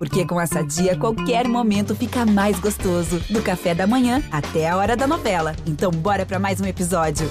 Porque com essa dia, qualquer momento fica mais gostoso. Do café da manhã até a hora da novela. Então, bora para mais um episódio.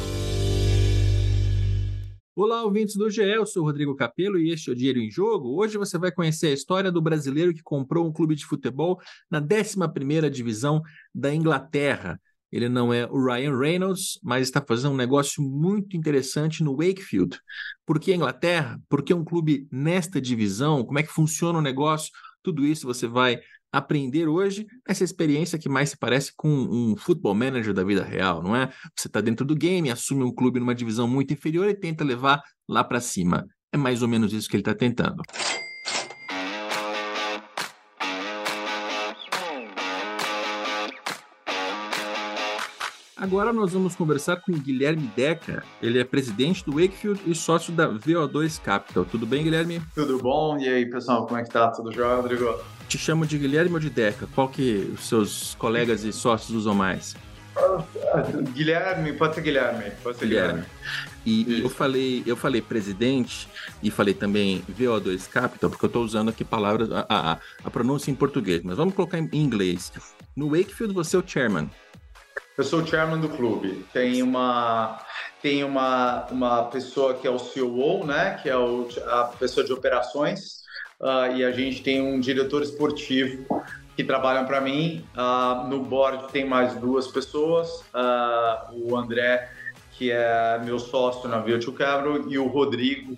Olá, ouvintes do GE, eu sou Rodrigo Capello e este é o Dinheiro em Jogo. Hoje você vai conhecer a história do brasileiro que comprou um clube de futebol na 11ª divisão da Inglaterra. Ele não é o Ryan Reynolds, mas está fazendo um negócio muito interessante no Wakefield. Por que Inglaterra? Por que um clube nesta divisão? Como é que funciona o negócio? Tudo isso você vai aprender hoje essa experiência que mais se parece com um futebol manager da vida real, não é? Você está dentro do game, assume um clube numa divisão muito inferior e tenta levar lá para cima. É mais ou menos isso que ele está tentando. Agora nós vamos conversar com Guilherme Deca. Ele é presidente do Wakefield e sócio da VO2 Capital. Tudo bem, Guilherme? Tudo bom? E aí, pessoal, como é que tá? Tudo jóia, Rodrigo? Te chamo de Guilherme ou de Deca? Qual que os seus colegas e sócios usam mais? Guilherme, pode ser Guilherme. Pode ser Guilherme. Guilherme. E, e eu falei, eu falei presidente e falei também VO2 Capital, porque eu estou usando aqui palavras, a, a, a, pronúncia em português, mas vamos colocar em inglês. No Wakefield você é o chairman. Eu sou o chairman do clube. Tem uma tem uma, uma pessoa que é o COO, né, que é o, a pessoa de operações, uh, e a gente tem um diretor esportivo que trabalham para mim. Uh, no board tem mais duas pessoas, uh, o André, que é meu sócio na Virtual Capital, e o Rodrigo,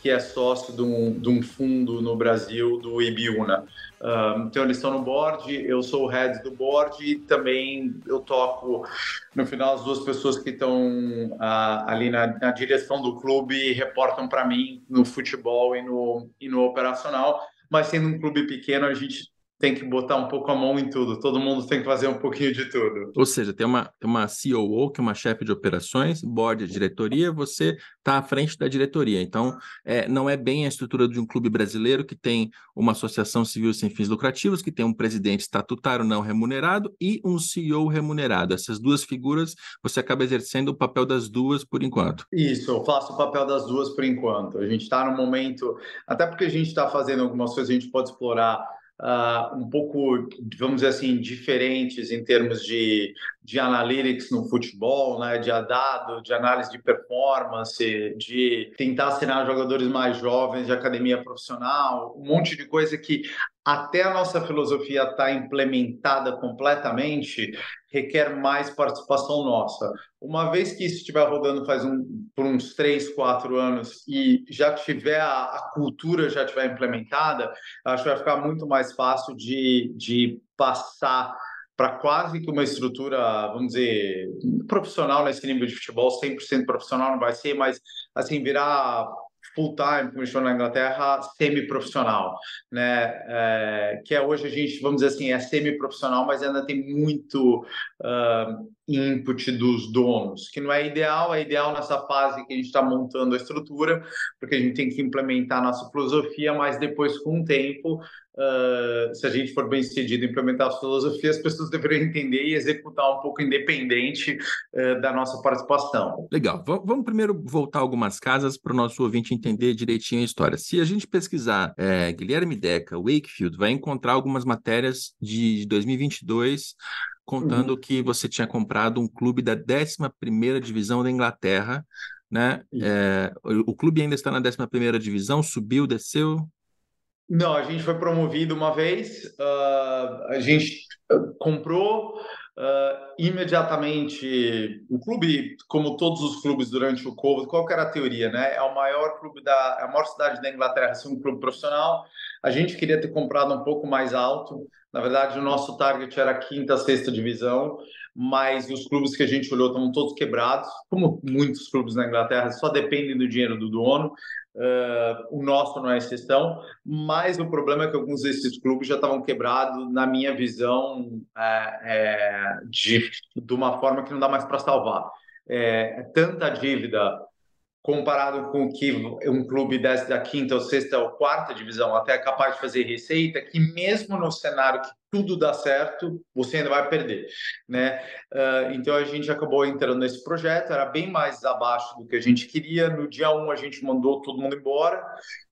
que é sócio de um, de um, fundo no Brasil, do Ibiúna. Uh, então, eles estão no board, eu sou o head do board e também eu toco, no final, as duas pessoas que estão uh, ali na, na, direção do clube reportam para mim no futebol e no, e no operacional. Mas sendo um clube pequeno, a gente tem que botar um pouco a mão em tudo, todo mundo tem que fazer um pouquinho de tudo. Ou seja, tem uma, uma COO, que é uma chefe de operações, board de diretoria, você está à frente da diretoria. Então, é, não é bem a estrutura de um clube brasileiro que tem uma associação civil sem fins lucrativos, que tem um presidente estatutário não remunerado e um CEO remunerado. Essas duas figuras, você acaba exercendo o papel das duas por enquanto. Isso, eu faço o papel das duas por enquanto. A gente está no momento, até porque a gente está fazendo algumas coisas, a gente pode explorar uh, um pouco, vamos dizer assim, diferentes em termos de, de analytics no futebol, né? de dado, de análise de performance, de tentar assinar jogadores mais jovens de academia profissional, um monte de coisa que até a nossa filosofia estar tá implementada completamente, requer mais participação nossa. Uma vez que isso estiver rodando faz um, por uns três, quatro anos e já tiver a, a cultura já tiver implementada, acho que vai ficar muito mais fácil de, de passar para quase que uma estrutura, vamos dizer, profissional nesse nível de futebol, 100% profissional não vai ser, mas assim, virar full-time, como chama na Inglaterra, semi-profissional, né? É, que é hoje a gente, vamos dizer assim, é semi-profissional, mas ainda tem muito uh, input dos donos, que não é ideal, é ideal nessa fase que a gente está montando a estrutura, porque a gente tem que implementar a nossa filosofia, mas depois, com o tempo, uh, se a gente for bem sucedido em implementar a filosofia, as pessoas deveriam entender e executar um pouco independente uh, da nossa participação. Legal. V vamos primeiro voltar algumas casas para o nosso ouvinte entender direitinho a história. Se a gente pesquisar é, Guilherme Deca, Wakefield, vai encontrar algumas matérias de 2022 contando uhum. que você tinha comprado um clube da 11ª divisão da Inglaterra, né? É, o, clube ainda está na 11ª divisão, subiu, desceu? Não, a gente foi promovido uma vez, uh, a gente comprou uh, imediatamente o clube, como todos os clubes durante o Covid, qual era a teoria, né? É o maior clube da, é a maior cidade da Inglaterra, ser um clube profissional. A gente queria ter comprado um pouco mais alto. Na verdade, o nosso target era a quinta, sexta divisão, mas os clubes que a gente olhou estavam todos quebrados, como muitos clubes na Inglaterra, só dependem do dinheiro do dono. Uh, o nosso não é exceção, mas o problema é que alguns desses clubes já estavam quebrados, na minha visão, é, é, de, de uma forma que não dá mais para salvar. É, tanta dívida comparado com o que um clube desce da quinta ou sexta ou quarta divisão até é capaz de fazer receita, que mesmo no cenário que tudo dá certo, você ainda vai perder, né? Uh, então a gente acabou entrando nesse projeto, era bem mais abaixo do que a gente queria. No dia 1 um, a gente mandou todo mundo embora,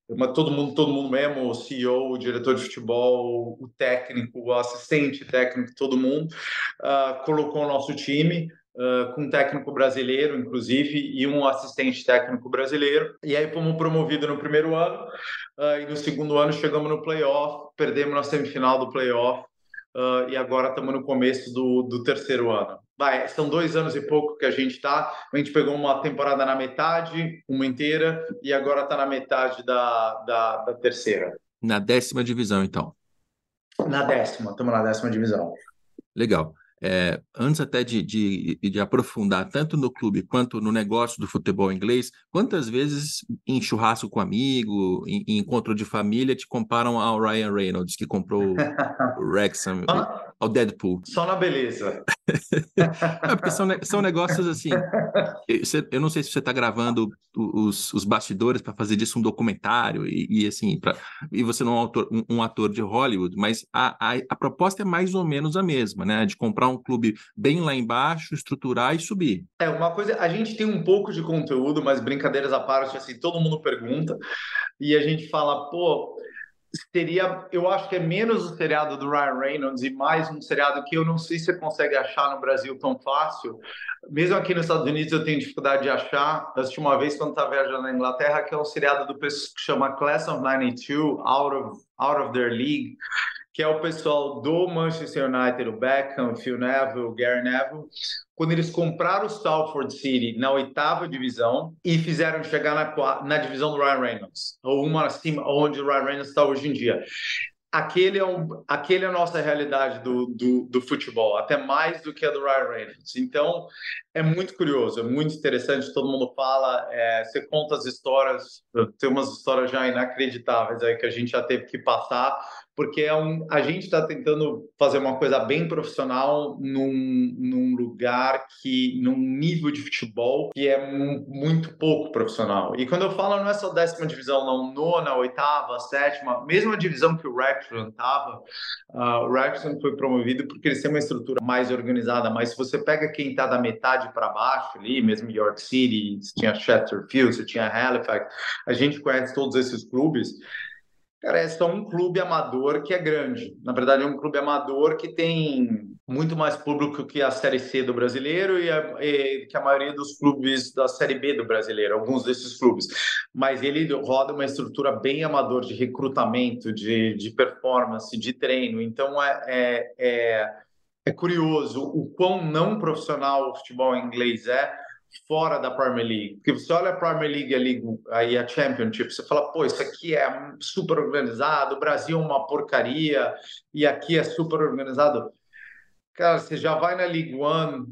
mas todo mundo, todo mundo mesmo, o CEO, o diretor de futebol, o técnico, o assistente técnico, todo mundo, uh, colocou o nosso time. Uh, com um técnico brasileiro, inclusive, e um assistente técnico brasileiro. E aí fomos promovidos no primeiro ano, uh, e no segundo ano chegamos no playoff, perdemos na semifinal do playoff, uh, e agora estamos no começo do, do terceiro ano. Vai, são dois anos e pouco que a gente está. A gente pegou uma temporada na metade, uma inteira, e agora está na metade da, da, da terceira. Na décima divisão, então. Na décima, estamos na décima divisão. Legal. É, antes até de, de, de, aprofundar tanto no clube quanto no negócio do futebol inglês, quantas vezes em churrasco com amigo, em, em encontro de família, te comparam ao Ryan Reynolds, que comprou o Wrexham, ao Deadpool? Só na beleza. é porque são, são negócios assim. Eu não sei se você está gravando os, os bastidores para fazer disso um documentário, e, e assim, pra, e você não é um, autor, um, um ator de Hollywood, mas a, a, a proposta é mais ou menos a mesma, né? De comprar um clube bem lá embaixo, estruturar e subir. É, uma coisa, a gente tem um pouco de conteúdo, mas brincadeiras à parte, assim, todo mundo pergunta, e a gente fala, pô, seria, eu acho que é menos o seriado do Ryan Reynolds e mais um seriado que eu não sei se você consegue achar no Brasil tão fácil. Mesmo aqui nos Estados Unidos eu tenho dificuldade de achar. Eu assisti uma vez quando estava viajando na Inglaterra, que é um seriado do que chama Class of 92, Out of, Out of Their League, que é o pessoal do Manchester United, o Beckham, Phil Neville, o Gary Neville, quando eles compraram o Salford City na oitava divisão e fizeram chegar na, na divisão do Ryan Reynolds, ou uma acima, onde o Ryan Reynolds está hoje em dia aquele é, um, aquele é a nossa realidade do, do, do, futebol, até mais do que a do Ryan Reynolds. Então, é muito curioso, é muito interessante, todo mundo fala, é, você conta as histórias, tem umas histórias já inacreditáveis aí que a gente já teve que passar, porque é um, a gente está tentando fazer uma coisa bem profissional num, num lugar que, num nível de futebol que é muito pouco profissional. E quando eu falo, não é só décima divisão, não, nona, oitava, sétima, mesma divisão que o Wrexham estava, uh, o Wrexham foi promovido porque eles têm uma estrutura mais organizada, mas se você pega quem está da metade para baixo ali, mesmo York City, tinha Chesterfield, tinha Halifax, a gente conhece todos esses clubes, Cara, é só um clube amador que é grande. Na verdade, é um clube amador que tem muito mais público que a Série C do brasileiro e, a, e, que a maioria dos clubes da Série B do brasileiro, alguns desses clubes. Mas ele roda uma estrutura bem amador de recrutamento, de, de performance, de treino. Então, é, é, é, é curioso o quão não profissional o futebol inglês é fora da Premier League. Porque você olha a Premier League ali, aí a Championship, você fala, pô, isso aqui é super organizado, o Brasil é uma porcaria e aqui é super organizado. Cara, você já vai na League One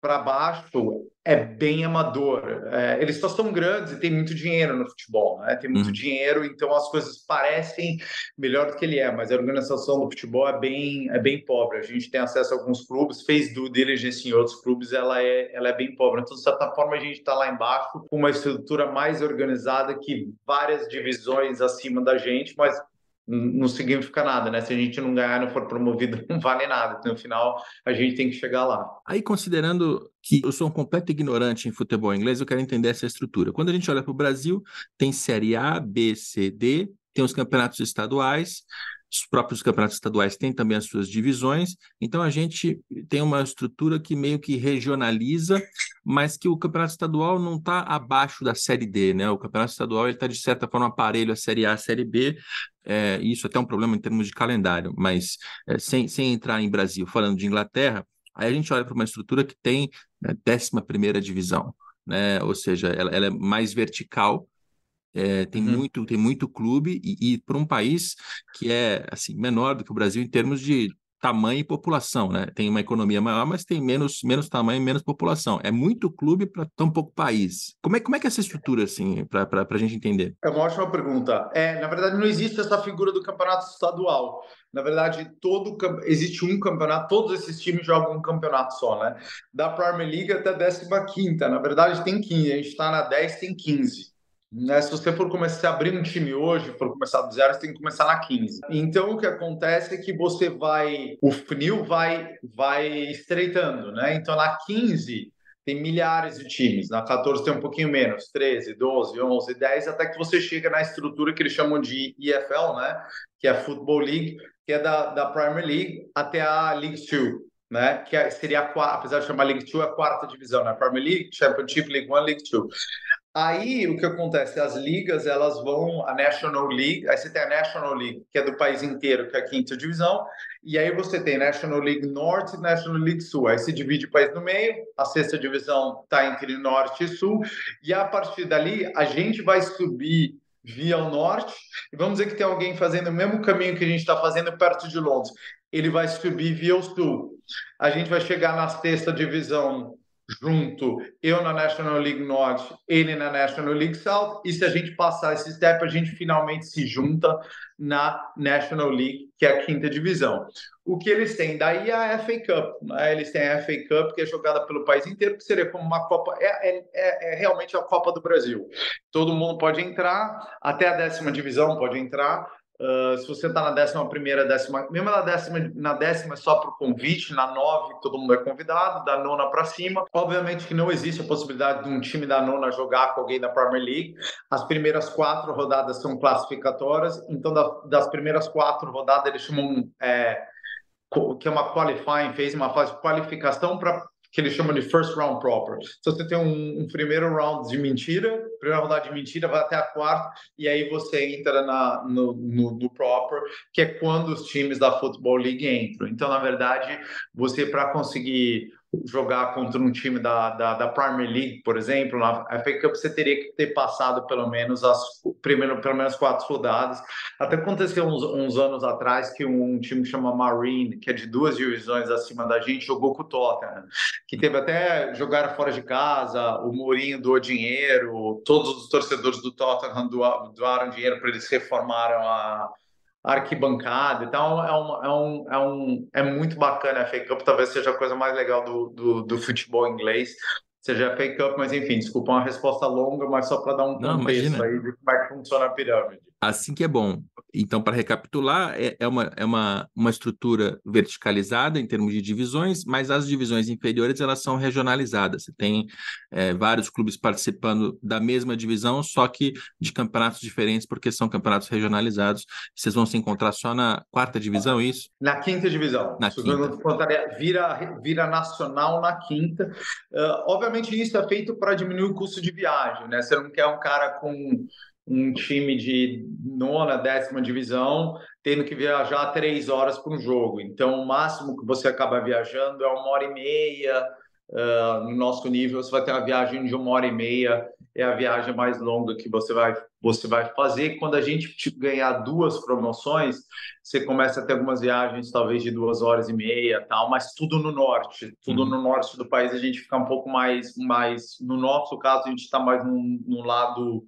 para baixo, é bem amador. É, eles só são grandes e tem muito dinheiro no futebol, né? Tem muito uhum. dinheiro, então as coisas parecem melhor do que ele é, mas a organização do futebol é bem, é bem pobre. A gente tem acesso a alguns clubes, fez do diligence em outros clubes, ela é, ela é bem pobre. Então, de certa forma, a gente está lá embaixo com uma estrutura mais organizada que várias divisões acima da gente, mas não significa nada, né? Se a gente não ganhar, não for promovido, não vale nada. Então, no final, a gente tem que chegar lá. Aí, considerando que eu sou um completo ignorante em futebol inglês, eu quero entender essa estrutura. Quando a gente olha para o Brasil, tem Série A, B, C, D, tem os campeonatos estaduais, os próprios campeonatos estaduais têm também as suas divisões, então a gente tem uma estrutura que meio que regionaliza, mas que o campeonato estadual não está abaixo da Série D, né? O campeonato estadual está, de certa forma, aparelho à Série A, à Série B, é, isso até é um problema em termos de calendário, mas é, sem, sem entrar em Brasil, falando de Inglaterra, aí a gente olha para uma estrutura que tem né, 11 divisão, né? ou seja, ela, ela é mais vertical, é, tem, uhum. muito, tem muito clube, e, e para um país que é assim menor do que o Brasil em termos de tamanho e população, né? Tem uma economia maior, mas tem menos, menos tamanho e menos população. É muito clube para tão pouco país. Como é, como é que é essa estrutura, assim, para a gente entender? É uma ótima pergunta. É, na verdade, não existe essa figura do campeonato estadual. Na verdade, todo existe um campeonato, todos esses times jogam um campeonato só, né? Da Premier League até a 15 Na verdade, tem 15. A gente está na 10, tem 15. Né? Se você for começar a abrir um time hoje, for começar do zero, você tem que começar na 15. Então, o que acontece é que você vai, o funil vai, vai estreitando, né? Então, na 15, tem milhares de times. Na 14 tem um pouquinho menos, 13, 12, 11, 10, até que você chega na estrutura que eles chamam de EFL, né? Que é a Football League, que é da, da Premier League até a League Two né? Que é, seria a apesar de chamar League Two, é a quarta divisão, né? Premier League, Championship, League One, League Two. Aí o que acontece? As ligas elas vão a National League, aí você tem a National League, que é do país inteiro, que é a quinta divisão, e aí você tem National League Norte e National League Sul. Aí se divide o país no meio, a sexta divisão está entre Norte e Sul, e a partir dali a gente vai subir via o norte, e vamos dizer que tem alguém fazendo o mesmo caminho que a gente está fazendo perto de Londres. Ele vai subir via o sul. A gente vai chegar na sexta divisão junto, eu na National League Norte, ele na National League South, e se a gente passar esse step, a gente finalmente se junta na National League, que é a quinta divisão. O que eles têm daí é a FA Cup, né? eles têm a FA Cup, que é jogada pelo país inteiro, que seria como uma Copa, é, é, é, é realmente a Copa do Brasil. Todo mundo pode entrar, até a décima divisão pode entrar, Uh, se você está na décima primeira, décima, mesmo na décima, na décima é só para o convite, na nove todo mundo é convidado, da nona para cima. Obviamente que não existe a possibilidade de um time da nona jogar com alguém da Premier League. As primeiras quatro rodadas são classificatórias, então da, das primeiras quatro rodadas eles chamam é, que é uma qualifying, fez uma fase de qualificação para que eles chamam de first round proper. Então você tem um, um, primeiro round de mentira, primeira rodada de mentira, vai até a quarta, e aí você entra na, no, no, no proper, que é quando os times da Football League entram. Então, na verdade, você para conseguir jogar contra um time da, da, da, Premier League, por exemplo, na FA Cup, você teria que ter passado pelo menos as primeiro, pelo menos quatro rodadas. Até aconteceu uns, uns anos atrás que um, um time que chama Marine, que é de duas divisões acima da gente, jogou com o Tottenham, que teve até jogar fora de casa, o Mourinho doou dinheiro, todos os torcedores do Tottenham doaram dinheiro para eles reformarem a arquibancada. Então é, um, é, um, é, um, é muito bacana a FA Cup, talvez seja a coisa mais legal do, do, do futebol inglês. Seja a FA Cup, mas enfim, desculpa uma resposta longa, mas só para dar um contexto aí de como é que funciona a pirâmide. Assim que é bom. Então, para recapitular, é, é, uma, é uma, uma estrutura verticalizada em termos de divisões, mas as divisões inferiores elas são regionalizadas. Você tem é, vários clubes participando da mesma divisão, só que de campeonatos diferentes, porque são campeonatos regionalizados. Vocês vão se encontrar só na quarta divisão, é isso? Na quinta divisão. Na quinta. Vira, vira nacional na quinta. Uh, obviamente, isso é feito para diminuir o custo de viagem, né? Você não quer um cara com um time de nona, décima divisão, tendo que viajar três horas para um jogo. Então, o máximo que você acaba viajando é uma hora e meia. Uh, no nosso nível, você vai ter uma viagem de uma hora e meia, é a viagem mais longa que você vai, você vai fazer. Quando a gente ganhar duas promoções, você começa a ter algumas viagens, talvez de duas horas e meia, tal, mas tudo no norte, tudo uhum. no norte do país, a gente fica um pouco mais, mais no nosso caso, a gente está mais no, no lado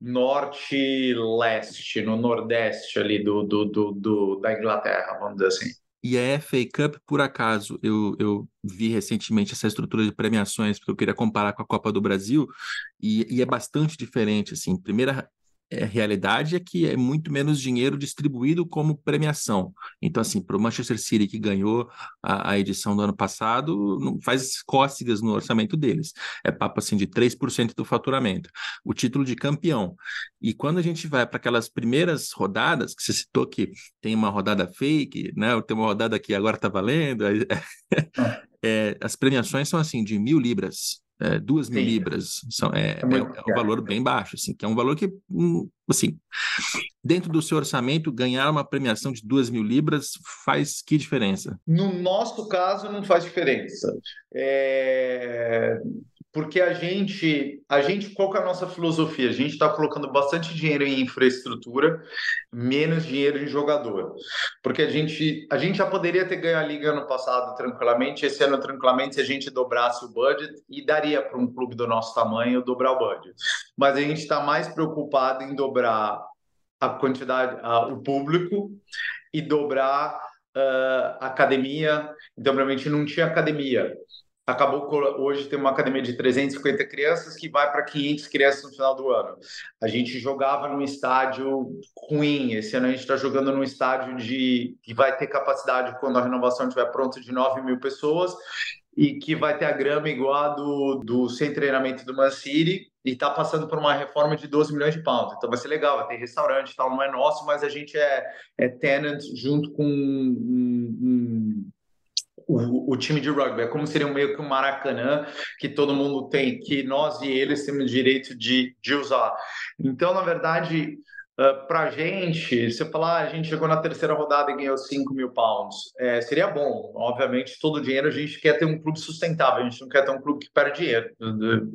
norte-leste, no nordeste ali do, do, do, do, da Inglaterra, vamos dizer assim. E a FA Cup, por acaso, eu, eu vi recentemente essa estrutura de premiações, porque eu queria comparar com a Copa do Brasil, e, e é bastante diferente, assim. Primeira é, realidade é que é muito menos dinheiro distribuído como premiação. Então, assim, para o Manchester City, que ganhou a, a, edição do ano passado, não faz cócegas no orçamento deles. É papo, assim, de 3% do faturamento. O título de campeão. E quando a gente vai para aquelas primeiras rodadas, que você citou que tem uma rodada fake, né? Tem uma rodada que agora está valendo. É, as premiações são, assim, de mil libras é, duas mil Sim. libras são, é, é, é, é, um valor bem baixo, assim, que é um valor que, hum, assim, dentro do seu orçamento, ganhar uma premiação de duas mil libras faz que diferença? No nosso caso, não faz diferença. É porque a gente, a gente, qual é a nossa filosofia? A gente está colocando bastante dinheiro em infraestrutura, menos dinheiro em jogador, porque a gente, a gente já poderia ter ganho a liga ano passado tranquilamente, esse ano tranquilamente se a gente dobrasse o budget e daria para um clube do nosso tamanho dobrar o budget, mas a gente está mais preocupado em dobrar a quantidade, a, o público e dobrar uh, academia. Então, realmente não tinha academia acabou hoje tem uma academia de 350 crianças que vai para 500 crianças no final do ano. A gente jogava num estádio ruim, esse ano a gente está jogando num estádio de que vai ter capacidade quando a renovação estiver pronta de 9 mil pessoas e que vai ter a grama igual a do, do sem treinamento do Man City e está passando por uma reforma de 12 milhões de pounds. Então vai ser legal, vai ter restaurante tal, não é nosso, mas a gente é, é tenant junto com um, um, o, o, time de rugby. É como seria meio que um Maracanã que todo mundo tem, que nós e eles temos direito de, de usar. Então, na verdade, Ah, para a gente, eu falar, ah, a gente chegou na terceira rodada e ganhou 5 mil pounds, é, seria bom. Obviamente, todo o dinheiro a gente quer ter um clube sustentável, a gente não quer ter um clube que perde dinheiro.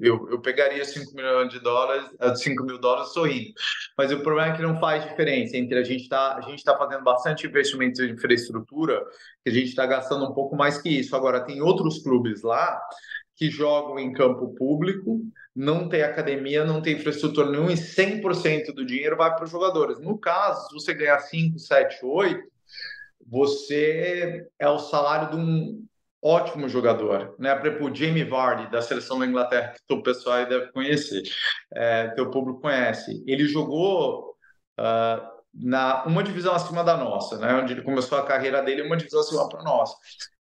Eu, eu pegaria 5 milhões de dólares, 5 ah, mil dólares sorrindo. Mas o problema é que não faz diferença entre a gente está a gente tá fazendo bastante investimento em infraestrutura, que a gente está gastando um pouco mais que isso. Agora, tem outros clubes lá que jogam em campo público, não tem academia, não tem infraestrutura nenhuma e 100% do dinheiro vai para os jogadores. No caso, se você ganhar 5, 7, 8, você é o salário de um ótimo jogador, né? Por exemplo, o Jamie Vardy, da seleção da Inglaterra, que o pessoal aí deve conhecer, é, teu público conhece. Ele jogou uh, na uma divisão acima da nossa, né? Onde ele começou a carreira dele, uma divisão acima para nossa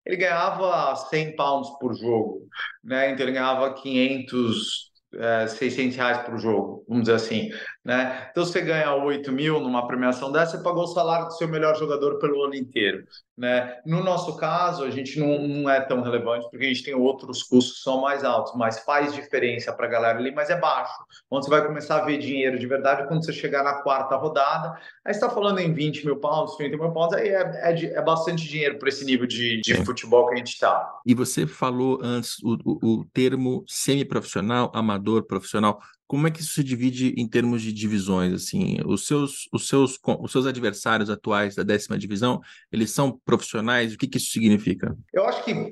ele ganhava 100 pounds por jogo, né? Então ele ganhava 500 é, 600 reais por jogo, vamos dizer assim, né? Então você ganha 8 mil numa premiação dessa, você pagou o salário do seu melhor jogador pelo ano inteiro, né? No nosso caso, a gente não, não é tão relevante porque a gente tem outros custos que são mais altos, mas faz diferença para a galera ali, mas é baixo. Onde você vai começar a ver dinheiro de verdade quando você chegar na quarta rodada, aí está falando em 20 mil pounds, 30 mil pounds, aí é, é, é bastante dinheiro para esse nível de, de futebol que a gente está. E você falou antes o, o, o termo semi-profissional, amador, profissional, como é que isso se divide em termos de divisões? Assim, os seus, os seus, os seus adversários atuais da décima divisão, eles são profissionais? O que, que isso significa? Eu acho que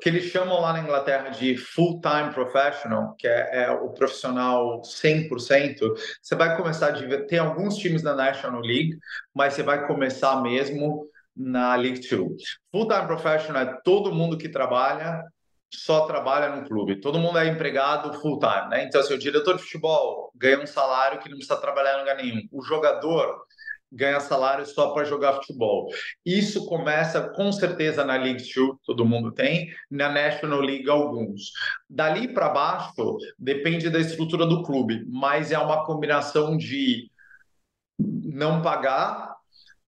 que eles chamam lá na Inglaterra de full-time professional, que é, é, o profissional 100%. Você vai começar a ter alguns times na National League, mas você vai começar mesmo na League Two. Full-time professional é todo mundo que trabalha só trabalha no clube. Todo mundo é empregado full time, né? Então, assim, o diretor de futebol ganha um salário que não precisa trabalhar em lugar nenhum. O jogador ganha salário só para jogar futebol. Isso começa com certeza na League Two, todo mundo tem, na National League alguns. Dali para baixo depende da estrutura do clube, mas é uma combinação de não pagar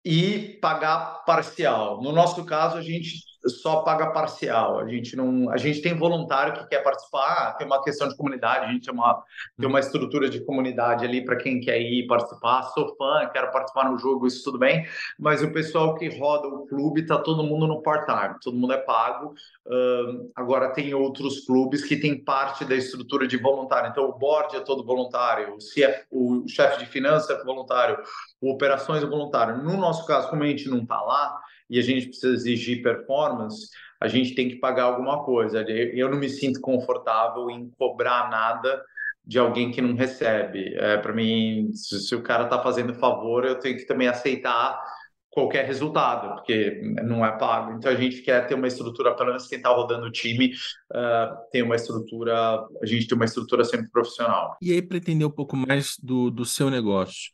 e pagar parcial. No nosso caso, a gente só paga parcial. A gente não, a gente tem voluntário que quer participar, tem uma questão de comunidade, a gente tem uma, tem uma estrutura de comunidade ali para quem quer ir participar. Sou fã, quero participar no jogo, isso tudo bem. Mas o pessoal que roda o clube tá todo mundo no part-time, todo mundo é pago. Uh, agora tem outros clubes que tem parte da estrutura de voluntário. Então o board é todo voluntário, o, CF, o chefe de finanças é voluntário, o operações é voluntário. No nosso caso, como a gente não está lá e a gente precisa exigir performance, a gente tem que pagar alguma coisa. Eu não me sinto confortável em cobrar nada de alguém que não recebe. É, Para mim, se, se, o cara está fazendo favor, eu tenho que também aceitar qualquer resultado, porque não é pago. Então a gente quer ter uma estrutura, pelo menos quem está rodando o time, uh, tem uma estrutura, a gente tem uma estrutura sempre profissional. E aí, para entender um pouco mais do, do seu negócio,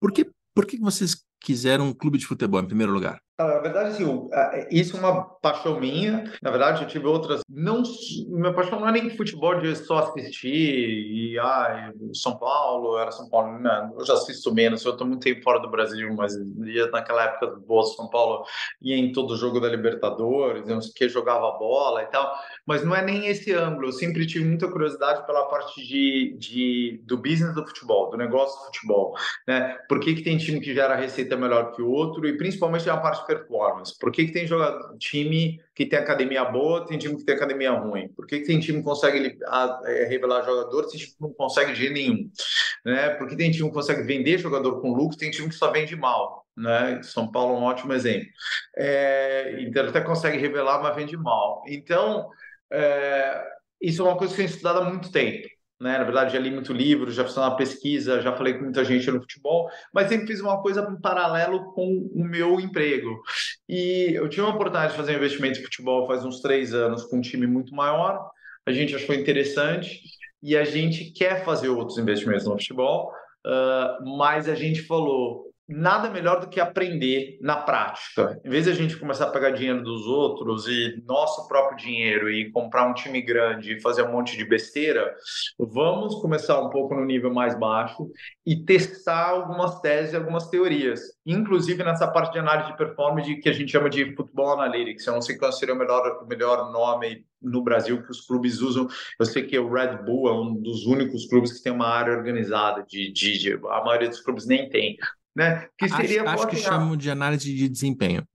por que, por que vocês quiseram um clube de futebol em primeiro lugar? Na verdade, assim, é, isso é uma paixão minha. Na verdade, eu tive outras. Não, minha paixão não é nem futebol de só assistir e ah, São Paulo, era São Paulo. Não, eu já assisto menos. Eu estou muito tempo fora do Brasil, mas ia naquela época do Boa São Paulo ia em todo jogo da Libertadores, não sei o que, jogava bola e tal. Mas não é nem esse ângulo. Eu sempre tive muita curiosidade pela parte de, de do business do futebol, do negócio do futebol, né? Por que, que tem time que gera receita melhor que o outro e principalmente a parte performance. Por que, que tem jogador, time que tem academia boa, tem time que tem academia ruim? Por que, que tem time que consegue é, revelar jogadores e time que não consegue de nenhum? Né? Por que tem time que consegue vender jogador com lucro tem time que só vende mal? Né? São Paulo é um ótimo exemplo. É, então até consegue revelar, mas vende mal. Então, é, isso é uma coisa que eu tenho estudado há muito tempo né? Na verdade, já li muito livro, já fiz uma pesquisa, já falei com muita gente no futebol, mas sempre fiz uma coisa em paralelo com o meu emprego. E eu tive uma oportunidade de fazer um investimento em futebol faz uns três anos com um time muito maior. A gente achou interessante e a gente quer fazer outros investimentos no futebol, uh, mas a gente falou nada melhor do que aprender na prática. Em vez de a gente começar a pegar dinheiro dos outros e nosso próprio dinheiro e comprar um time grande e fazer um monte de besteira, vamos começar um pouco no nível mais baixo e testar algumas teses e algumas teorias, inclusive nessa parte de análise de performance que a gente chama de futebol analytics. Eu não sei qual seria o melhor, o melhor nome no Brasil que os clubes usam. Eu sei que o Red Bull é um dos únicos clubes que tem uma área organizada de, de, de a maioria dos clubes nem tem né? Que seria acho, acho que chamam de análise de desempenho.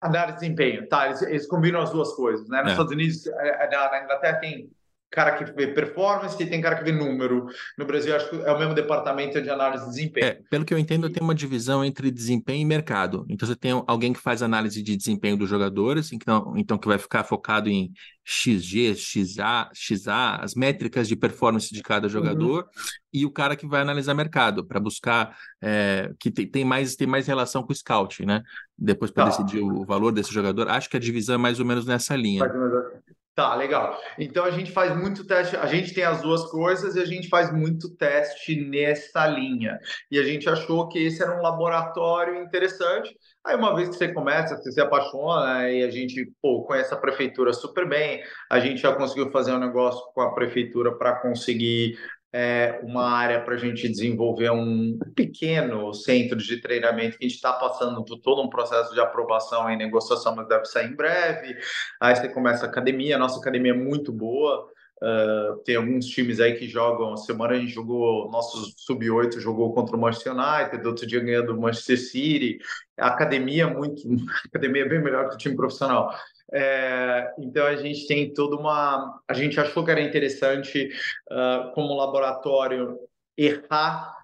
Análise de desempenho, tá? Eles, eles combinam as duas coisas, né? Nos é. Estados Unidos, é, é, na, na Inglaterra tem cara que vê performance e tem cara que vê número. No Brasil, acho que é o mesmo departamento de análise de desempenho. É, pelo que eu entendo, tem uma divisão entre desempenho e mercado. Então, você tem alguém que faz análise de desempenho dos jogadores, então, então que vai ficar focado em XG, XA, XA, as métricas de performance de cada jogador, uhum. e o cara que vai analisar mercado, para buscar é, que tem, tem, mais, tem mais relação com o scout, né? Depois para tá. decidir o valor desse jogador. Acho que a divisão é mais ou menos nessa linha. Mais ou menos assim. Tá, legal. Então a gente faz muito teste, a gente tem as duas coisas e a gente faz muito teste nessa linha. E a gente achou que esse era um laboratório interessante. Aí uma vez que você começa, você se apaixona e a gente pô, conhece a prefeitura super bem, a gente já conseguiu fazer um negócio com a prefeitura para conseguir é, uma área para a gente desenvolver um pequeno centro de treinamento que a gente está passando por todo um processo de aprovação e negociação, mas deve sair em breve. Aí você começa a academia, a nossa academia é muito boa. Uh, tem alguns times aí que jogam. Semana a gente jogou, nosso sub-8 jogou contra o Manchester United, outro dia ganhou do Manchester City. A academia é muito, a academia é bem melhor que o time profissional. É, então a gente tem toda uma. A gente achou que era interessante, uh, como laboratório, errar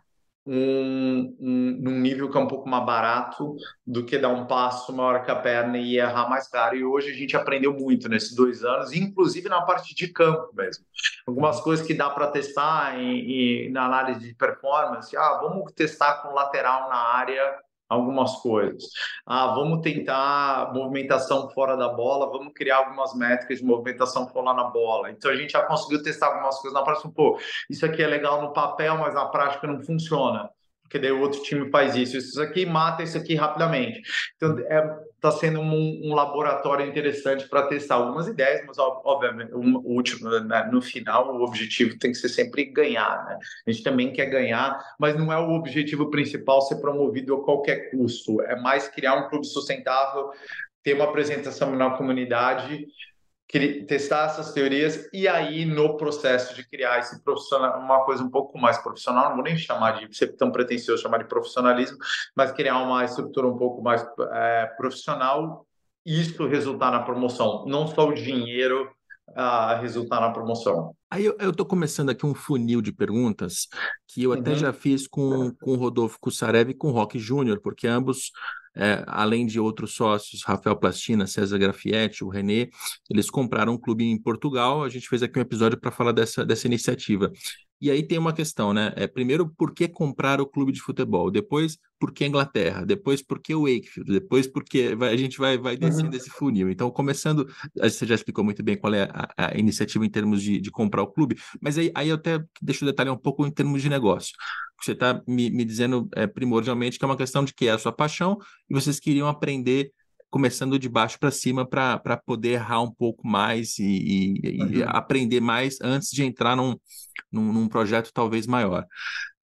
um, um, num nível que é um pouco mais barato do que dar um passo maior que a perna e errar mais caro. E hoje a gente aprendeu muito nesses dois anos, inclusive na parte de campo mesmo. Algumas coisas que dá para testar em, em, na análise de performance. Ah, vamos testar com lateral na área algumas coisas. Ah, vamos tentar movimentação fora da bola, vamos criar algumas métricas de movimentação fora na bola. Então a gente já conseguiu testar algumas coisas na prática. Pô, isso aqui é legal no papel, mas na prática não funciona porque daí o outro time faz isso. Isso aqui mata isso aqui rapidamente. Então, é, tá sendo um, um, laboratório interessante para testar algumas ideias, mas, obviamente, o último, né, no final, o objetivo tem que ser sempre ganhar. Né? A gente também quer ganhar, mas não é o objetivo principal ser promovido a qualquer custo. É mais criar um clube sustentável, ter uma apresentação na comunidade testar essas teorias e aí no processo de criar esse profissional uma coisa um pouco mais profissional não vou nem chamar de ser tão pretensioso chamar de profissionalismo mas criar uma estrutura um pouco mais é, profissional isso resultar na promoção não só o dinheiro a resultar na promoção Aí eu estou começando aqui um funil de perguntas que eu até uhum. já fiz com, com o Rodolfo Cussarev e com o Rock Júnior, porque ambos é, além de outros sócios, Rafael Plastina, César Grafietti, o Renê, eles compraram um clube em Portugal. A gente fez aqui um episódio para falar dessa, dessa iniciativa. E aí tem uma questão, né? É, primeiro, por que comprar o clube de futebol? Depois, por que Inglaterra? Depois, por que o Wakefield? Depois, porque vai, a gente vai, vai descendo uhum. esse funil. Então, começando, você já explicou muito bem qual é a, a iniciativa em termos de, de, comprar o clube, mas aí, aí eu até deixo detalhar um pouco em termos de negócio. Você está me, me, dizendo é, primordialmente que é uma questão de que é a sua paixão e vocês queriam aprender começando de baixo para cima para poder errar um pouco mais e, e, uhum. e, aprender mais antes de entrar num, num, num projeto talvez maior.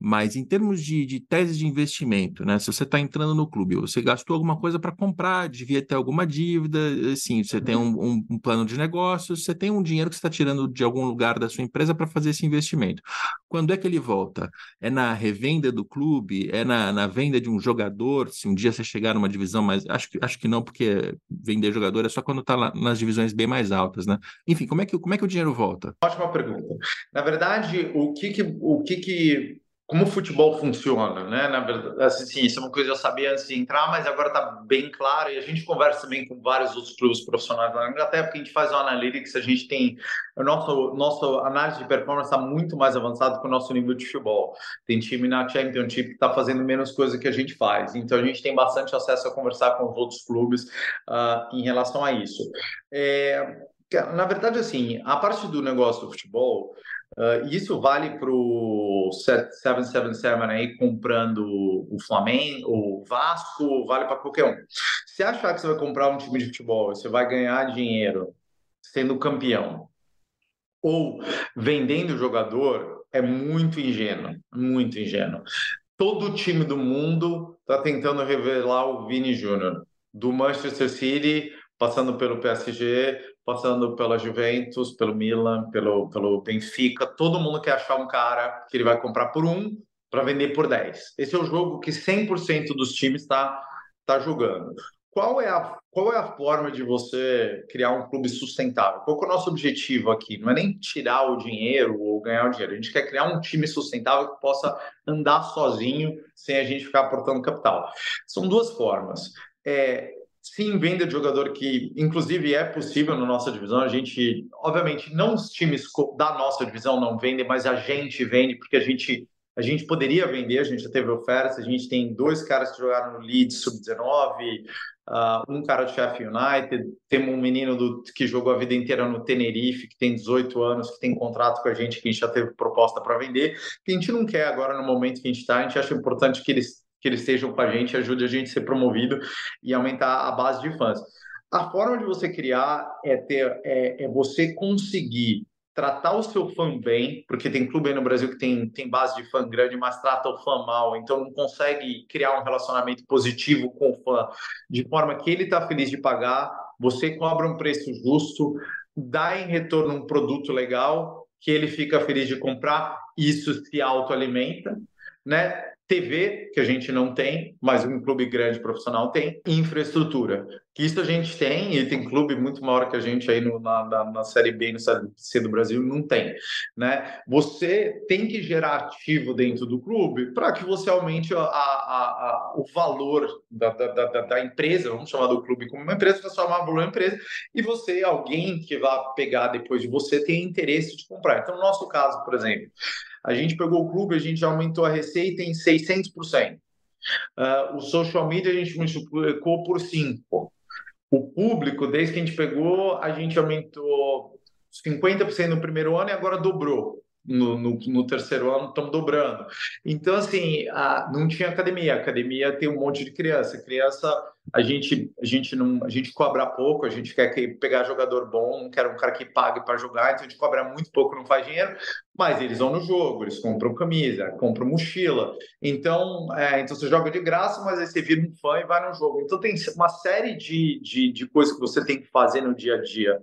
Mas em termos de, de tese de investimento, né? Se você está entrando no clube, você gastou alguma coisa para comprar, devia ter alguma dívida, assim, você tem um, um, um plano de negócios, você tem um dinheiro que você está tirando de algum lugar da sua empresa para fazer esse investimento. Quando é que ele volta? É na revenda do clube? É na, na venda de um jogador? Se um dia você chegar numa divisão mais. Acho que, acho que não, porque vender jogador é só quando está nas divisões bem mais altas, né? Enfim, como é que, como é que o dinheiro volta? Ótima pergunta. Na verdade, o que, que, o que, que como o futebol funciona, né? Na verdade, assim, isso é uma coisa que eu sabia antes de entrar, mas agora está bem claro e a gente conversa também com vários outros clubes profissionais na Inglaterra, porque a gente faz o analytics, a gente tem o nosso nosso análise de performance está muito mais avançado que o nosso nível de futebol. Tem time na Championship que está fazendo menos coisa que a gente faz, então a gente tem bastante acesso a conversar com os outros clubes uh, em relação a isso. É, na verdade, assim, a parte do negócio do futebol Uh, isso vale para o 777 aí comprando o Flamengo, o Vasco, vale para qualquer um. Se achar que você vai comprar um time de futebol, você vai ganhar dinheiro sendo campeão ou vendendo jogador, é muito ingênuo, muito ingênuo. Todo time do mundo está tentando revelar o Vini Júnior, do Manchester City, passando pelo PSG, passando pela Juventus, pelo Milan, pelo, pelo Benfica. Todo mundo quer achar um cara que ele vai comprar por um para vender por 10. Esse é o jogo que 100% dos times está tá jogando. Qual é, a, qual é a forma de você criar um clube sustentável? Qual é o nosso objetivo aqui? Não é nem tirar o dinheiro ou ganhar o dinheiro. A gente quer criar um time sustentável que possa andar sozinho sem a gente ficar aportando capital. São duas formas. É, sim, venda de jogador que, inclusive, é possível na nossa divisão. A gente, obviamente, não os times da nossa divisão não vendem, mas a gente vende porque a gente a gente poderia vender, a gente já teve ofertas, a gente tem dois caras que jogaram no Leeds Sub-19, uh, um cara do Sheffield United, temos um menino do, que jogou a vida inteira no Tenerife, que tem 18 anos, que tem contrato com a gente, que a gente já teve proposta para vender, que a gente não quer agora no momento que a gente está, a gente acha importante que eles, que eles estejam com a gente, ajude a gente a ser promovido e aumentar a base de fãs. A forma de você criar é ter é, é você conseguir tratar o seu fã bem, porque tem clube aí no Brasil que tem, tem base de fã grande, mas trata o fã mal, então não consegue criar um relacionamento positivo com o fã, de forma que ele está feliz de pagar, você cobra um preço justo, dá em retorno um produto legal, que ele fica feliz de comprar, isso se autoalimenta, né? TV, que a gente não tem, mas um clube grande profissional tem, infraestrutura, que isso a gente tem, e tem clube muito maior que a gente aí no, na, na, na, Série B e no Série C do Brasil, não tem. Né? Você tem que gerar ativo dentro do clube para que você aumente a, a, a, o valor da, da, da, da, empresa, vamos chamar do clube como uma empresa, transformar em empresa, e você, alguém que vai pegar depois de você, tem interesse de comprar. Então, no nosso caso, por exemplo, a gente pegou o clube, a gente aumentou a receita em 600%. Uh, ah, o social media a gente multiplicou por 5. O público, desde que a gente pegou, a gente aumentou 50% no primeiro ano e agora dobrou no, no, no, terceiro ano estamos dobrando. Então, assim, a, não tinha academia. Academia tem um monte de criança. Criança, a gente, a gente não, a gente cobra pouco, a gente quer que, pegar jogador bom, não quer um cara que pague para jogar, então a gente cobra muito pouco, não faz dinheiro, mas eles vão no jogo, eles compram camisa, compram mochila. Então, é, então você joga de graça, mas aí você vira um fã e vai no jogo. Então tem uma série de, de, de coisas que você tem que fazer no dia a dia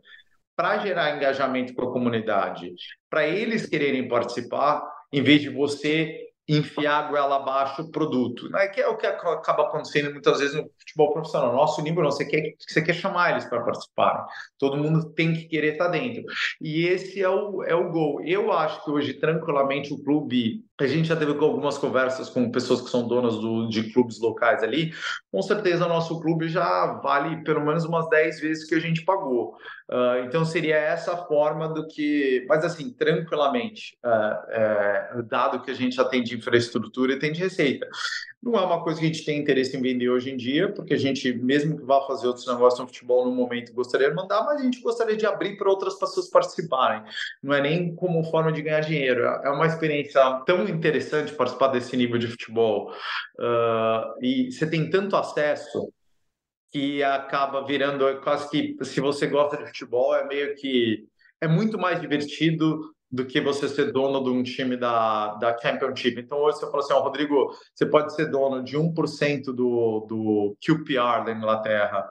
para gerar engajamento com a comunidade, para eles quererem participar, em vez de você enfiar goela abaixo o produto. Né? Que é o que acaba acontecendo muitas vezes no futebol profissional. Nosso nível não, você quer, você quer chamar eles para participarem. Todo mundo tem que querer estar tá dentro. E esse é o, é o gol. Eu acho que hoje, tranquilamente, o clube. A gente já teve algumas conversas com pessoas que são donas do, de clubes locais ali. Com certeza, nosso clube já vale pelo menos umas 10 vezes que a gente pagou. Uh, então, seria essa forma do que. Mas, assim, tranquilamente, uh, uh, dado que a gente já tem de infraestrutura e tem de receita. Não é uma coisa que a gente tem interesse em vender hoje em dia, porque a gente, mesmo que vá fazer outros negócios no futebol no momento, gostaria de mandar, mas a gente gostaria de abrir para outras pessoas participarem. Não é nem como forma de ganhar dinheiro. É uma experiência tão interessante participar desse nível de futebol. Uh, e você tem tanto acesso que acaba virando quase que, se você gosta de futebol, é meio que. É muito mais divertido do que você ser dono de um time da, da Championship. Então, hoje você fala assim, oh, Rodrigo, você pode ser dono de 1% do, do QPR da Inglaterra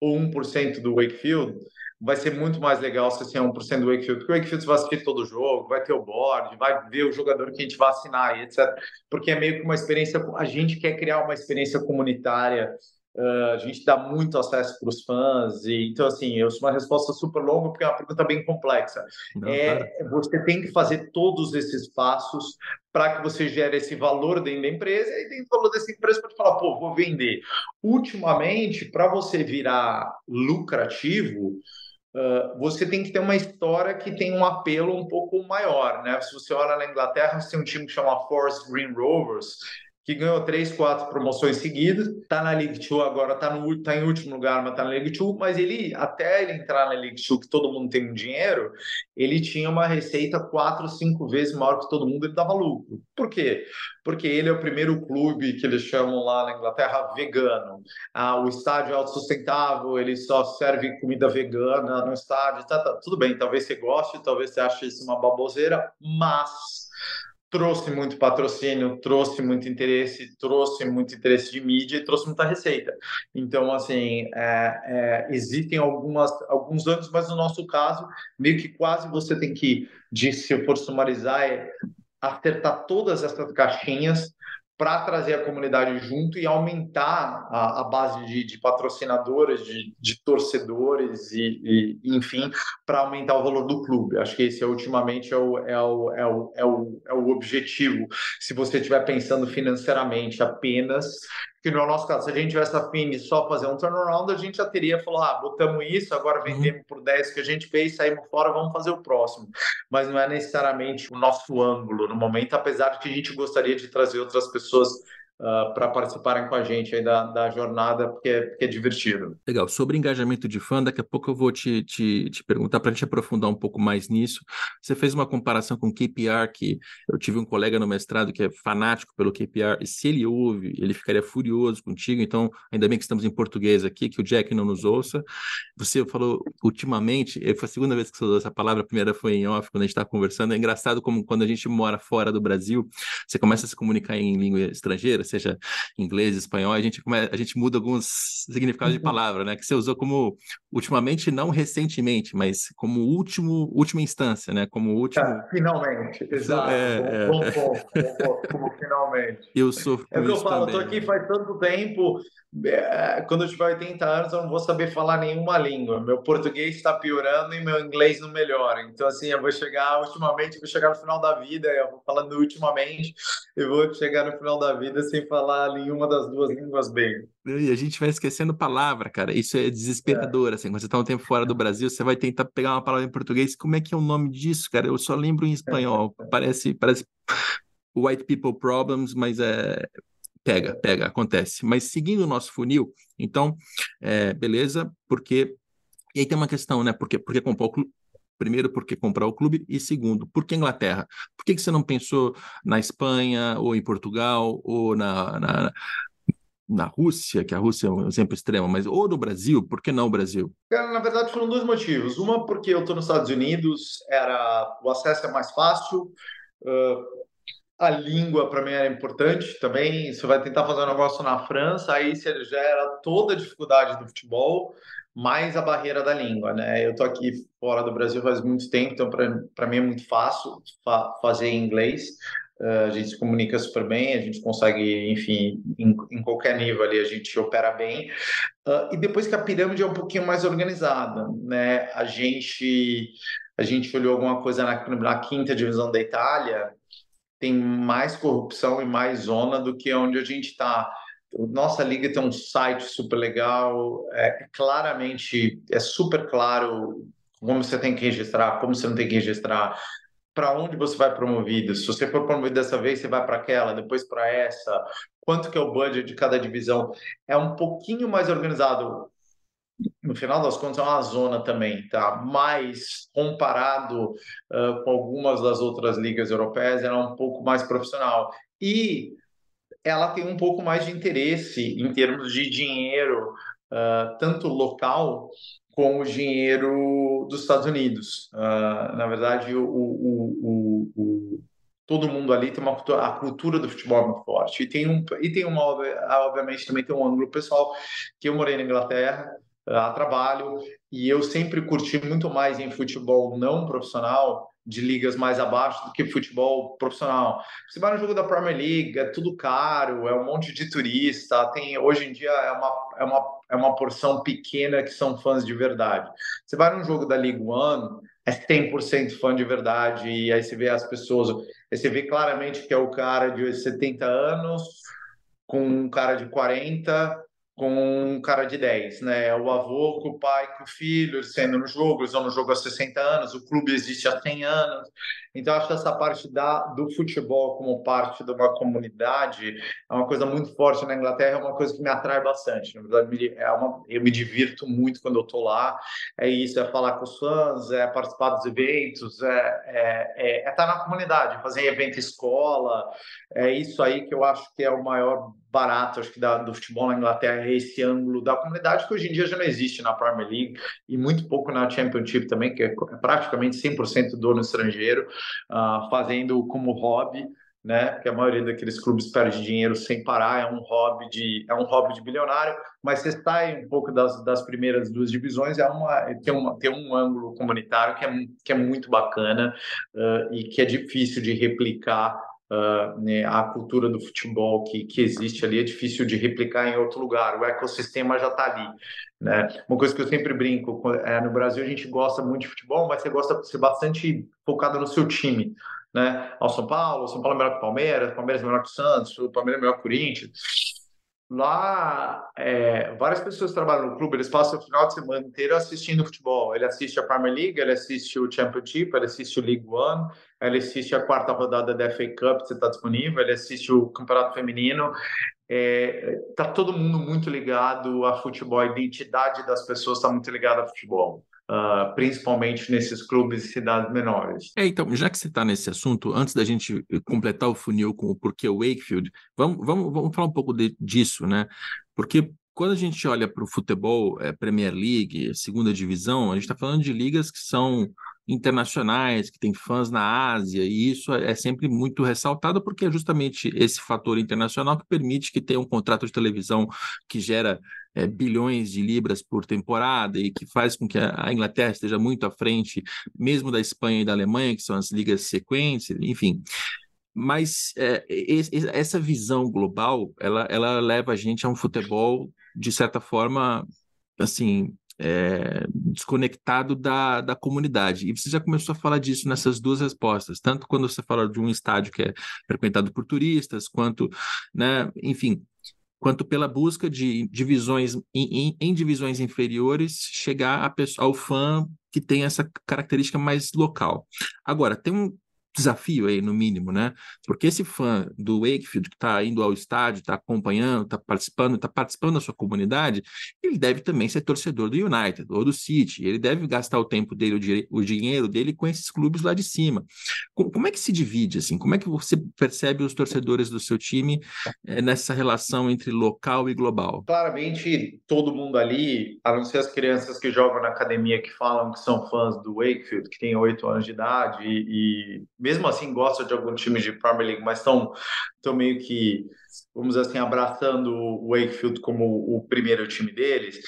ou 1% do Wakefield, vai ser muito mais legal se você é 1% do Wakefield, porque o Wakefield vai assistir todo o jogo, vai ter o board, vai ver o jogador que a gente vai assinar, etc. Porque é meio que uma experiência, a gente quer criar uma experiência comunitária Uh, a gente dá muito acesso para os fãs, e então, assim, eu sou uma resposta super longa porque é uma pergunta bem complexa. Não, é, Você tem que fazer todos esses passos para que você gere esse valor dentro da empresa e dentro do valor dessa empresa para falar, pô, vou vender. Ultimamente, para você virar lucrativo, Uh, você tem que ter uma história que tem um apelo um pouco maior, né? Se você olha na Inglaterra, você tem um time que chama Forest Green Rovers, que ganhou três, quatro promoções seguidas, está na League Two agora, está tá em último lugar, mas está na League Two, mas ele, até ele entrar na League Two, que todo mundo tem um dinheiro, ele tinha uma receita quatro, cinco vezes maior que todo mundo, ele dava lucro. Por quê? Porque ele é o primeiro clube que eles chamam lá na Inglaterra vegano. Ah, o estádio é autossustentável, ele só serve comida vegana no estádio, tá, tá, tudo bem, talvez você goste, talvez você ache isso uma baboseira, mas trouxe muito patrocínio, trouxe muito interesse, trouxe muito interesse de mídia e trouxe muita receita. Então, assim, é, é, existem algumas, alguns anos, mas no nosso caso, meio que quase você tem que, de, se eu for sumarizar, é acertar todas essas caixinhas para trazer a comunidade junto e aumentar a, a base de, de patrocinadores, de, de torcedores e, e enfim, para aumentar o valor do clube. Acho que esse ultimamente é o, é, o, é, o, é, o, é o objetivo. Se você estiver pensando financeiramente apenas, que no nosso caso, se a gente tivesse afim de só fazer um turnaround, a gente já teria falado, ah, botamos isso, agora uhum. vendemos por 10 que a gente fez, saímos fora, vamos fazer o próximo. Mas não é necessariamente o nosso ângulo no momento, apesar de que a gente gostaria de trazer outras pessoas uh, ah, para participarem com a gente aí da, da jornada, porque é, porque é divertido. Legal. Sobre engajamento de fã, daqui a pouco eu vou te, te, te perguntar para a gente aprofundar um pouco mais nisso. Você fez uma comparação com KPR, que eu tive um colega no mestrado que é fanático pelo KPR, e se ele ouve, ele ficaria furioso contigo. Então, ainda bem que estamos em português aqui, que o Jack não nos ouça. Você falou ultimamente, foi a segunda vez que você usou essa palavra, a primeira foi em off, quando a gente estava conversando. É engraçado como quando a gente mora fora do Brasil, você começa a se comunicar em língua estrangeira, seja inglês, espanhol, a gente, a gente muda alguns significados de uhum. palavra, né? Que você usou como ultimamente, não recentemente, mas como último, última instância, né? Como último. É, finalmente, exato. É, bom, é... bom, bom, como finalmente. Eu sou. É o que eu falo, também. tô aqui faz tanto tempo é, quando eu tiver 80 anos, eu não vou saber falar nenhuma língua. Meu português está piorando e meu inglês não melhora. Então, assim, eu vou chegar, ultimamente, eu vou chegar no final da vida, eu vou falando ultimamente, eu vou chegar no final da vida sem falar nenhuma das duas línguas bem. E a gente vai esquecendo palavra, cara. Isso é desesperador, é. assim. Quando você está um tempo fora do Brasil, você vai tentar pegar uma palavra em português. Como é que é o nome disso, cara? Eu só lembro em espanhol. Parece, parece white people problems, mas é Pega, pega, acontece. Mas seguindo o nosso funil, então, é, beleza, porque. E aí tem uma questão, né? Por que, por que comprar o clube? Primeiro, por que comprar o clube? E segundo, por que Inglaterra? Por que, que você não pensou na Espanha, ou em Portugal, ou na, na, na Rússia, que a Rússia é um exemplo extremo, mas ou no Brasil, por que não o Brasil? Na verdade, foram dois motivos. Uma, porque eu estou nos Estados Unidos, era o acesso é mais fácil. Uh, a língua para mim era importante também. Você vai tentar fazer um negócio na França, aí você gera toda a dificuldade do futebol, mais a barreira da língua, né? Eu tô aqui fora do Brasil faz muito tempo, então para mim é muito fácil fa fazer inglês. Uh, a gente se comunica super bem, a gente consegue, enfim, em, em qualquer nível ali a gente opera bem. Uh, e depois que a pirâmide é um pouquinho mais organizada, né? A gente a gente olhou alguma coisa na, na quinta divisão da Itália tem mais corrupção e mais zona do que onde a gente está. Nossa liga tem um site super legal, é claramente, é super claro como você tem que registrar, como você não tem que registrar, para onde você vai promovido. Se você for promovido dessa vez, você vai para aquela, depois para essa. Quanto que é o budget de cada divisão? É um pouquinho mais organizado no final das contas é uma zona também, tá? Mas comparado uh, com algumas das outras ligas europeias, ela é um pouco mais profissional e ela tem um pouco mais de interesse em termos de dinheiro, uh, tanto local como dinheiro dos Estados Unidos. Uh, na verdade, o, o, o, o, todo mundo ali tem uma a cultura do futebol é muito forte e tem um e tem uma obviamente também tem um ângulo pessoal que eu morei na Inglaterra a trabalho e eu sempre curti muito mais em futebol não profissional de ligas mais abaixo do que futebol profissional. Você vai no jogo da Premier League, é tudo caro, é um monte de turista, tem hoje em dia é uma, é uma, é uma porção pequena que são fãs de verdade. Você vai num jogo da League One, é 100% fã de verdade, e aí você vê as pessoas, aí você vê claramente que é o cara de 70 anos com um cara de 40 com um cara de 10, né? O avô com o pai, com o filho, sendo no jogo, eles vão no jogo há 60 anos, o clube existe há 100 anos. Então, acho que essa parte da, do futebol como parte de uma comunidade é uma coisa muito forte na Inglaterra, é uma coisa que me atrai bastante. Na verdade, é uma, eu me divirto muito quando eu estou lá. É isso, é falar com os fãs, é participar dos eventos, é é, é, é estar na comunidade, fazer evento escola. É isso aí que eu acho que é o maior barato, acho que da, do futebol na Inglaterra é esse ângulo da comunidade que hoje em dia já não existe na Premier League e muito pouco na Championship também, que é praticamente 100% dono estrangeiro, uh, fazendo como hobby, né? Porque a maioria daqueles clubes perde dinheiro sem parar, é um hobby de é um hobby de bilionário, mas você sai um pouco das, das primeiras duas divisões, é uma tem, uma, tem um ângulo comunitário que é, que é muito bacana uh, e que é difícil de replicar Uh, né, a cultura do futebol que, que existe ali é difícil de replicar em outro lugar, o ecossistema já está ali. Né? Uma coisa que eu sempre brinco, é, no Brasil a gente gosta muito de futebol, mas você gosta de ser bastante focado no seu time. Né? Ao São Paulo, São Paulo é melhor que o Palmeiras, Palmeiras é melhor que o Santos, o Palmeiras é melhor que o Corinthians. Lá, é, várias pessoas trabalham no clube, eles passam o final de semana inteiro assistindo futebol. Ele assiste a Premier League, ele assiste o Championship, ele assiste o League One, ele assiste a quarta rodada da FA Cup, se está disponível, ele assiste o Campeonato Feminino. É, tá todo mundo muito ligado a futebol, a identidade das pessoas está muito ligada a futebol. Uh, principalmente nesses clubes e cidades menores. É, então, já que você está nesse assunto, antes da gente completar o funil com o porquê Wakefield, vamos, vamos, vamos falar um pouco de, disso, né? Porque quando a gente olha para o futebol, é, Premier League, segunda divisão, a gente está falando de ligas que são internacionais, que têm fãs na Ásia, e isso é sempre muito ressaltado porque é justamente esse fator internacional que permite que tenha um contrato de televisão que gera é, bilhões de libras por temporada e que faz com que a Inglaterra esteja muito à frente, mesmo da Espanha e da Alemanha, que são as ligas sequentes, enfim. Mas é, essa visão global, ela, ela leva a gente a um futebol, de certa forma, assim, é, desconectado da, da comunidade. E você já começou a falar disso nessas duas respostas, tanto quando você fala de um estádio que é frequentado por turistas, quanto, né, enfim, quanto pela busca de divisões em, em, em divisões inferiores chegar a, ao fã que tem essa característica mais local. Agora, tem um, desafio aí, no mínimo, né? Porque esse fã do Wakefield que está indo ao estádio, está acompanhando, está participando, está participando da sua comunidade, ele deve também ser torcedor do United ou do City. Ele deve gastar o tempo dele, o, o dinheiro dele com esses clubes lá de cima. Como, é que se divide assim? Como é que você percebe os torcedores do seu time é, nessa relação entre local e global? Claramente, todo mundo ali, a não ser as crianças que jogam na academia que falam que são fãs do Wakefield, que têm oito anos de idade e, e mesmo assim gosta de algum time de Premier League, mas estão meio que, vamos dizer assim, abraçando o Wakefield como o primeiro time deles.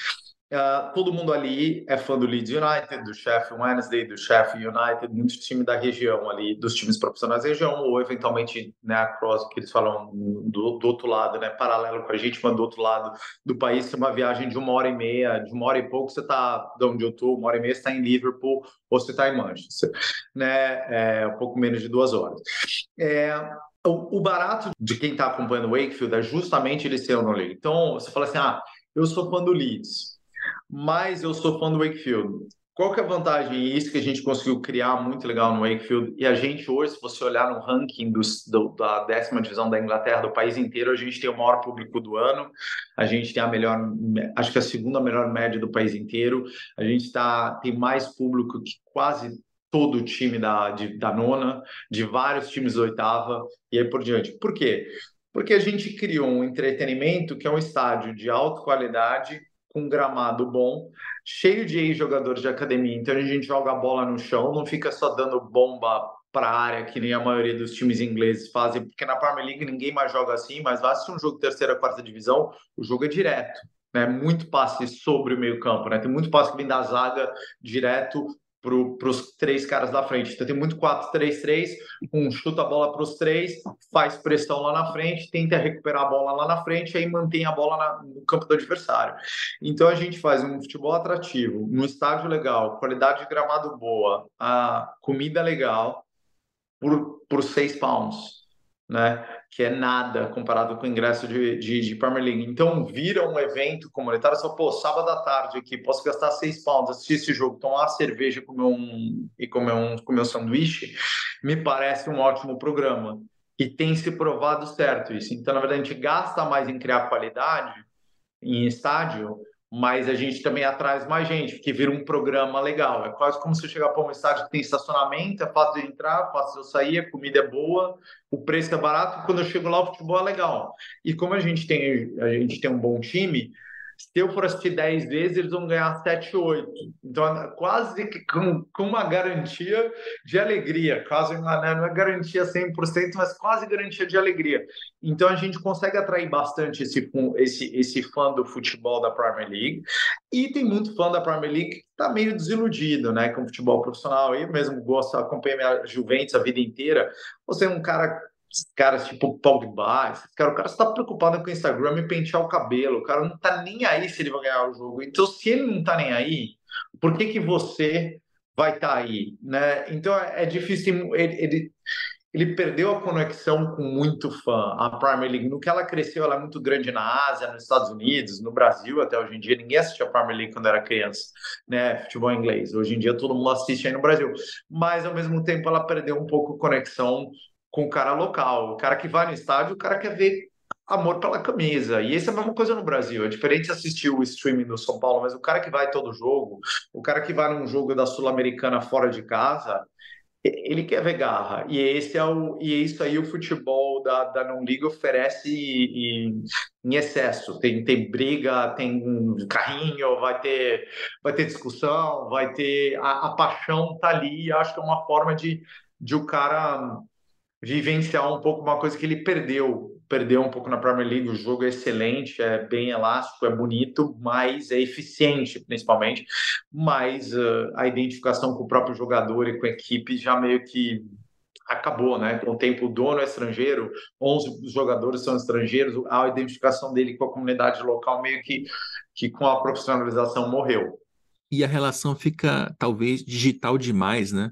Uh, todo mundo ali é fã do Leeds United, do Sheffield Wednesday, do Sheffield United, muitos times da região ali, dos times profissionais da região, ou eventualmente né, a cross, que eles falam do, do, outro lado, né, paralelo com a gente, mas do outro lado do país, tem uma viagem de uma hora e meia, de uma hora e pouco, você está de onde eu estou, uma hora e meia, você está em Liverpool, ou você está em Manchester, né, é, um pouco menos de duas horas. É, o, o barato de quem está acompanhando o Wakefield é justamente ele ser no League. Então, você fala assim, ah, eu sou fã do Leeds, mas eu sou fã do Wakefield. Qual que é a vantagem? Isso que a gente conseguiu criar muito legal no Wakefield. E a gente hoje, se você olhar no ranking dos, do, da décima divisão da Inglaterra, do país inteiro, a gente tem o maior público do ano. A gente tem a melhor, acho que a segunda melhor média do país inteiro. A gente tá, tem mais público que quase todo o time da, de, da nona, de vários times da oitava e aí por diante. Por quê? Porque a gente criou um entretenimento que é um estádio de alta qualidade com gramado bom, cheio de ex-jogadores de academia. Então a gente joga a bola no chão, não fica só dando bomba para a área, que nem a maioria dos times ingleses fazem, porque na Premier League ninguém mais joga assim, mas vai assistir um jogo terceira, quarta divisão, o jogo é direto. Né, muito passe sobre o meio campo, né? Tem muito passe que vem da zaga direto para os três caras da frente. Então tem muito 4-3-3, um chuta a bola para os três, faz pressão lá na frente, tenta recuperar a bola lá na frente, aí mantém a bola na, no campo do adversário. Então a gente faz um futebol atrativo, um estádio legal, qualidade de gramado boa, a comida legal, por, por seis pounds. né? Que é nada comparado com o ingresso de, de, de Premier League. Então, vira um evento comunitário, só, pô, sábado à tarde aqui, posso gastar seis pounds, assistir esse jogo, tomar uma cerveja comer um, e comer um, comer um sanduíche, me parece um ótimo programa. E tem se provado certo isso. Então, na verdade, a gente gasta mais em criar qualidade em estádio, mas a gente também atrai mais gente, porque vira um programa legal. É quase como se eu chegar para um estádio que tem estacionamento, é fácil de entrar, fácil de eu sair, a comida é boa, o preço é barato, quando eu chego lá o futebol é legal. E como a gente tem, a gente tem um bom time, se eu for assistir 10 vezes, eles vão ganhar 7, 8. Então, quase que com, com uma garantia de alegria, quase uma, né, não é garantia 100%, mas quase garantia de alegria. Então, a gente consegue atrair bastante esse, esse, esse fã do futebol da Premier League. E tem muito fã da Premier League que está meio desiludido né, com o futebol profissional. Eu mesmo gosto, acompanhei minha Juventus a vida inteira. Você é um cara caras tipo Pogba, esses cara, o cara está preocupado com o Instagram e pentear o cabelo, o cara não tá nem aí se ele vai ganhar o jogo. Então, se ele não tá nem aí, por que que você vai estar tá aí, né? Então é, é difícil ele, ele, ele perdeu a conexão com muito fã. A Premier League, no que ela cresceu, ela é muito grande na Ásia, nos Estados Unidos, no Brasil até hoje em dia. Ninguém assistia a Premier League quando era criança, né? Futebol inglês. Hoje em dia todo mundo assiste aí no Brasil. Mas ao mesmo tempo ela perdeu um pouco a conexão com o cara local. O cara que vai no estádio, o cara quer ver amor pela camisa. E isso é a mesma coisa no Brasil. É diferente assistir o streaming do São Paulo, mas o cara que vai todo jogo, o cara que vai num jogo da Sul-Americana fora de casa, ele quer ver garra. E esse é o e é isso aí o futebol da, da não liga oferece em, em excesso. Tem, tem briga, tem carrinho, vai ter vai ter discussão, vai ter a, a paixão tá ali. Acho que é uma forma de de o cara vivenciar um pouco uma coisa que ele perdeu. Perdeu um pouco na Premier League. O jogo é excelente, é bem elástico, é bonito, mas é eficiente, principalmente. Mas uh, a identificação com o próprio jogador e com a equipe já meio que acabou, né? Com o tempo, o dono é estrangeiro, 11 jogadores são estrangeiros, a identificação dele com a comunidade local meio que, que com a profissionalização morreu. E a relação fica, talvez, digital demais, né?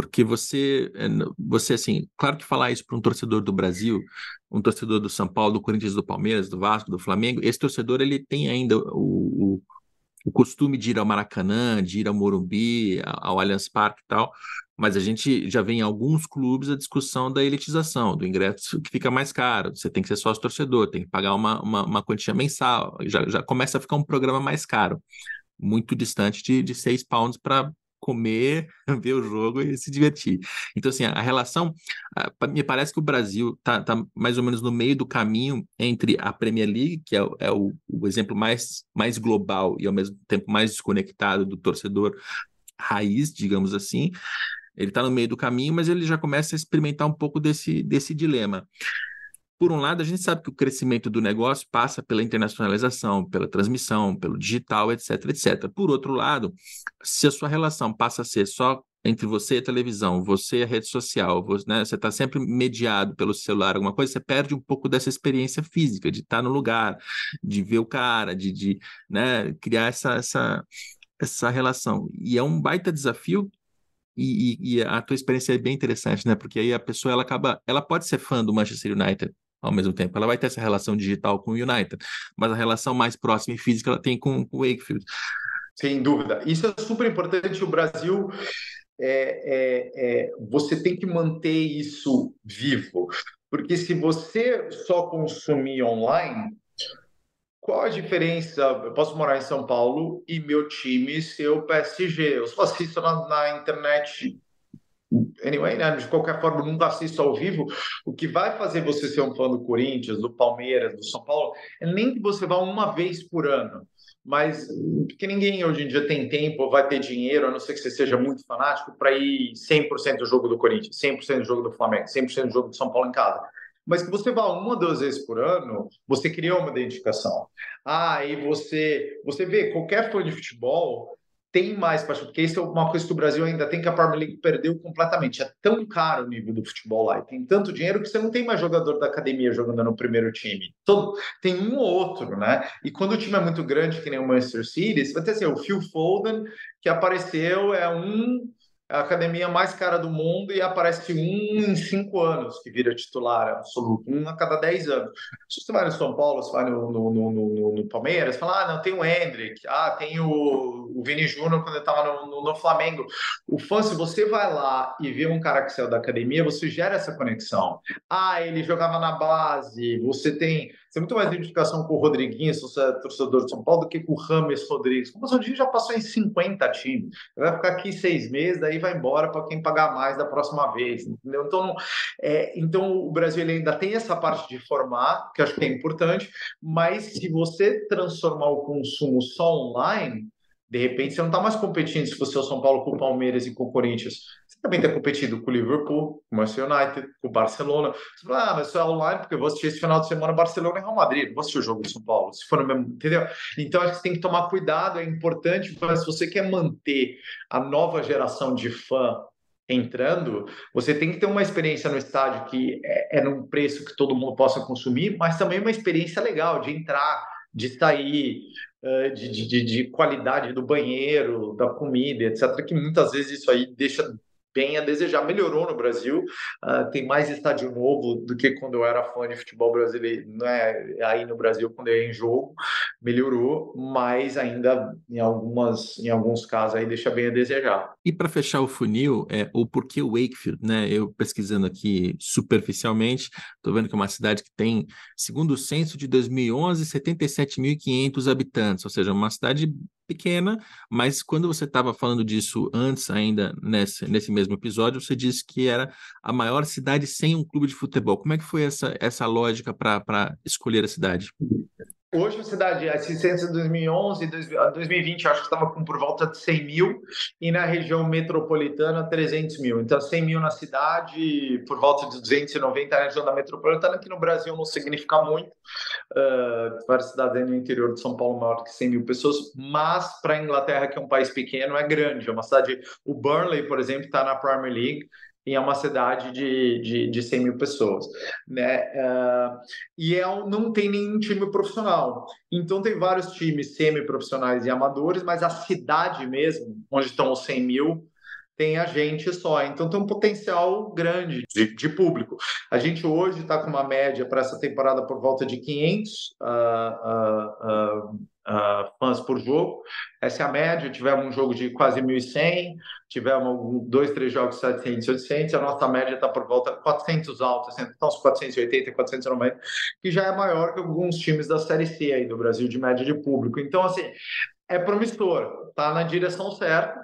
Porque você, eh, você assim, claro que falar isso para um torcedor do Brasil, um torcedor do São Paulo, do Corinthians, do Palmeiras, do Vasco, do Flamengo, esse torcedor ele tem ainda o, o, o costume de ir ao Maracanã, de ir ao Morumbi, ao Allianz Parque e tal, mas a gente já vê em alguns clubes a discussão da elitização, do ingresso que fica mais caro, você tem que ser sócio torcedor, tem que pagar uma, uma, uma quantia mensal, já, já começa a ficar um programa mais caro muito distante de, de 6 pounds para comer, ver o jogo e se divertir. Então, assim, a relação, me parece que o Brasil está tá mais ou menos no meio do caminho entre a Premier League, que é, é o, o, exemplo mais, mais global e ao mesmo tempo mais desconectado do torcedor raiz, digamos assim. Ele está no meio do caminho, mas ele já começa a experimentar um pouco desse, desse dilema por um lado, a gente sabe que o crescimento do negócio passa pela internacionalização, pela transmissão, pelo digital, etc, etc. Por outro lado, se a sua relação passa a ser só entre você e a televisão, você e a rede social, você né, está sempre mediado pelo celular, alguma coisa, você perde um pouco dessa experiência física, de estar no lugar, de ver o cara, de, de né, criar essa, essa, essa relação. E é um baita desafio e, e, e, a tua experiência é bem interessante, né? Porque aí a pessoa ela acaba, ela pode ser fã do Manchester United, ao mesmo tempo. Ela vai ter essa relação digital com o United, mas a relação mais próxima e física ela tem com, com o Wakefield. Sem dúvida. Isso é super importante. O Brasil, é, é, é, você tem que manter isso vivo. Porque se você só consumir online, qual a diferença? Eu posso morar em São Paulo e meu time ser o PSG. Eu só assisto na, na internet anyway, né? de qualquer forma, nunca assisto ao vivo. O que vai fazer você ser um fã do Corinthians, do Palmeiras, do São Paulo, é nem que você vá uma vez por ano. Mas porque ninguém hoje em dia tem tempo vai ter dinheiro, a não ser que você seja muito fanático, para ir 100% do jogo do Corinthians, 100% do jogo do Flamengo, 100% do jogo do São Paulo em casa. Mas que você vá uma, duas vezes por ano, você cria uma identificação. Ah, e você, você vê, qualquer fã de futebol tem mais paixão, porque isso é uma coisa que o Brasil ainda tem que a Premier League perdeu completamente. É tão caro o nível do futebol lá e tem tanto dinheiro que você não tem mais jogador da academia jogando no primeiro time. Todo, tem um ou outro, né? E quando o time é muito grande, que nem o Manchester City, você vai ter assim, o Phil Foden, que apareceu, é um a academia mais cara do mundo e aparece um em cinco anos que vira titular absoluto, um a cada dez anos. Se você vai no São Paulo, você vai no, no, no, no Palmeiras, fala, ah, não, tem o Hendrick, ah, tem o, o Vini Júnior quando ele estava no, Flamengo. O fã, se você vai lá e vê um cara que saiu da academia, você gera essa conexão. Ah, ele jogava na base, você tem é muito mais identificação com o Rodriguinho, é torcedor de São Paulo, do que com o Rames Rodrigues. O Rodrigues já passou em 50 times. Vai ficar aqui seis meses, daí vai embora para quem pagar mais da próxima vez. Entendeu? Então, é, então o Brasil ainda tem essa parte de formar, que acho que é importante, mas se você transformar o consumo só online, de repente, você não está mais competindo se você é o São Paulo com o Palmeiras e com o Corinthians. Também está competindo com o Liverpool, com o Manchester United, com o Barcelona. Você fala, ah, mas isso é online porque eu vou assistir esse final de semana Barcelona e Real Madrid. Não vou assistir o jogo do São Paulo, se for no mesmo. Entendeu? Então, acho que você tem que tomar cuidado, é importante, mas se você quer manter a nova geração de fã entrando, você tem que ter uma experiência no estádio que é, é num preço que todo mundo possa consumir, mas também uma experiência legal de entrar, de sair, de, de, de qualidade do banheiro, da comida, etc., que muitas vezes isso aí deixa bem a desejar. Melhorou no Brasil, uh, tem mais estádio novo do que quando eu era fã de futebol brasileiro, né? aí no Brasil, quando eu ia em jogo, melhorou, mas ainda em, algumas, em alguns casos aí deixa bem a desejar. E para fechar o funil, é, o porquê Wakefield, né? Eu pesquisando aqui superficialmente, estou vendo que é uma cidade que tem, segundo o censo de 2011, 77.500 habitantes, ou seja, uma cidade pequena, mas quando você estava falando disso antes, ainda nesse, nesse mesmo episódio, você disse que era a maior cidade sem um clube de futebol. Como é que foi essa, essa lógica para escolher a cidade? Hoje a cidade, a assistência de 2011 e 2020, acho que estava com por volta de 100 mil, e na região metropolitana, 300 mil. Então, 100 mil na cidade, por volta de 290 na região da metropolitana, que no Brasil não significa muito. Uh, várias cidades no interior de São Paulo maior que 100 mil pessoas, mas para a Inglaterra, que é um país pequeno, é grande. É uma cidade. O Burnley, por exemplo, está na Premier League e é uma cidade de, de, de 100 mil pessoas. Né? Uh, e é um, não tem nenhum time profissional. Então, tem vários times semi-profissionais e amadores, mas a cidade mesmo, onde estão os 100 mil, tem a gente só. Então, tem um potencial grande de, de público. A gente hoje está com uma média para essa temporada por volta de 500 uh, uh, uh, fãs por jogo. Essa é a média. Tivemos um jogo de quase 1.100, tivemos dois, três jogos de 700, 800. A nossa média está por volta de 400 altos, então uns 480, 490, que já é maior que alguns times da Série C aí do Brasil, de média de público. Então, assim, é promissor, está na direção certa.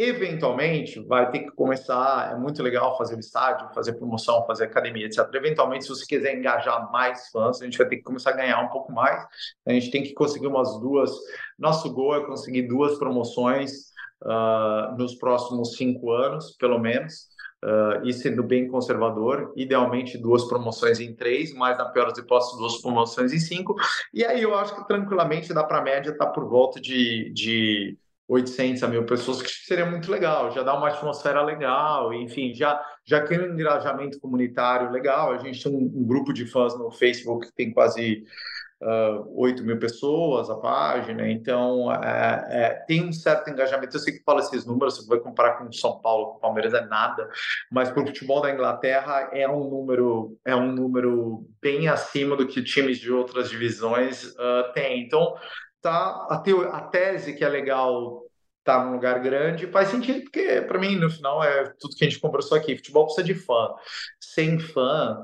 Eventualmente, vai ter que começar. É muito legal fazer o estádio, fazer promoção, fazer academia, etc. Eventualmente, se você quiser engajar mais fãs, a gente vai ter que começar a ganhar um pouco mais. A gente tem que conseguir umas duas. Nosso gol é conseguir duas promoções uh, nos próximos cinco anos, pelo menos. Uh, e sendo bem conservador, idealmente duas promoções em três, mas na pior das hipóteses, duas promoções em cinco. E aí eu acho que tranquilamente dá para a média estar tá por volta de, de 800 a mil pessoas, que seria muito legal, já dá uma atmosfera legal, enfim, já, já cria um engajamento comunitário legal. A gente tem um, um grupo de fãs no Facebook que tem quase uh, 8 mil pessoas a página, então é, é, tem um certo engajamento. Eu sei que fala esses números, você vai comparar com São Paulo, com Palmeiras é nada, mas para o futebol da Inglaterra é um número é um número bem acima do que times de outras divisões uh, têm. Então tá a, a tese que é legal tá num lugar grande faz sentido porque para mim no final é tudo que a gente conversou aqui futebol precisa de fã sem fã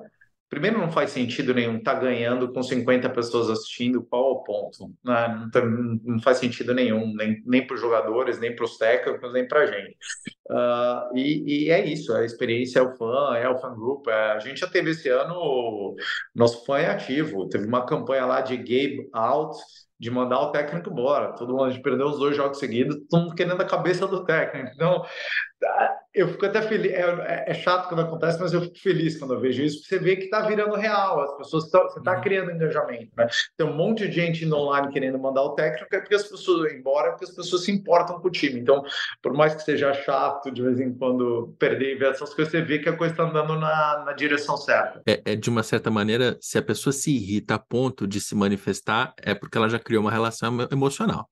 Primeiro, não faz sentido nenhum tá ganhando com 50 pessoas assistindo, qual é o ponto? Não, não, não faz sentido nenhum, nem, nem para os jogadores, nem para os técnicos, nem para a gente. Uh, e, e, é isso, a experiência é o fã, é o fan group. É, a gente já teve esse ano, nosso fã é ativo, teve uma campanha lá de Gabe Out, de mandar o técnico embora. Todo mundo, a gente perdeu os dois jogos seguidos, todo mundo querendo a cabeça do técnico. Então, eu fico até feliz. É, é, é, chato quando acontece, mas eu fico feliz quando eu vejo isso. Você vê que está virando real. As pessoas estão. Você está uhum. criando engajamento. Né? Tem um monte de gente indo online querendo mandar o técnico, é porque as pessoas vão embora, porque as pessoas se importam com o time. Então, por mais que seja chato de vez em quando perder e ver essas coisas, você vê que a coisa está andando na, na direção certa. É, é, de uma certa maneira, se a pessoa se irrita a ponto de se manifestar, é porque ela já criou uma relação emocional.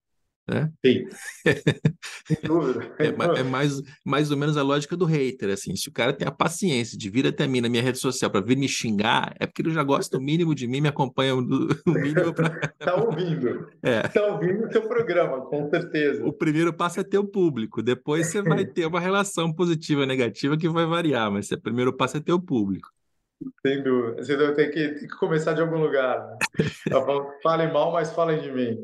Né? Sim. Sem dúvida. É, é, mais, mais ou menos a lógica do hater, assim. Se o cara tem a paciência de vir até mim na minha rede social para vir me xingar, é porque ele já gosta o mínimo de mim, me acompanha o mínimo para. tá ouvindo. É. Tá ouvindo o seu programa, com certeza. O primeiro passo é ter o público, depois você vai ter uma relação positiva e negativa que vai variar, mas o primeiro passo é ter o público. Sem dúvida. Você tem que, tem que começar de algum lugar. Né? Falem mal, mas falem de mim.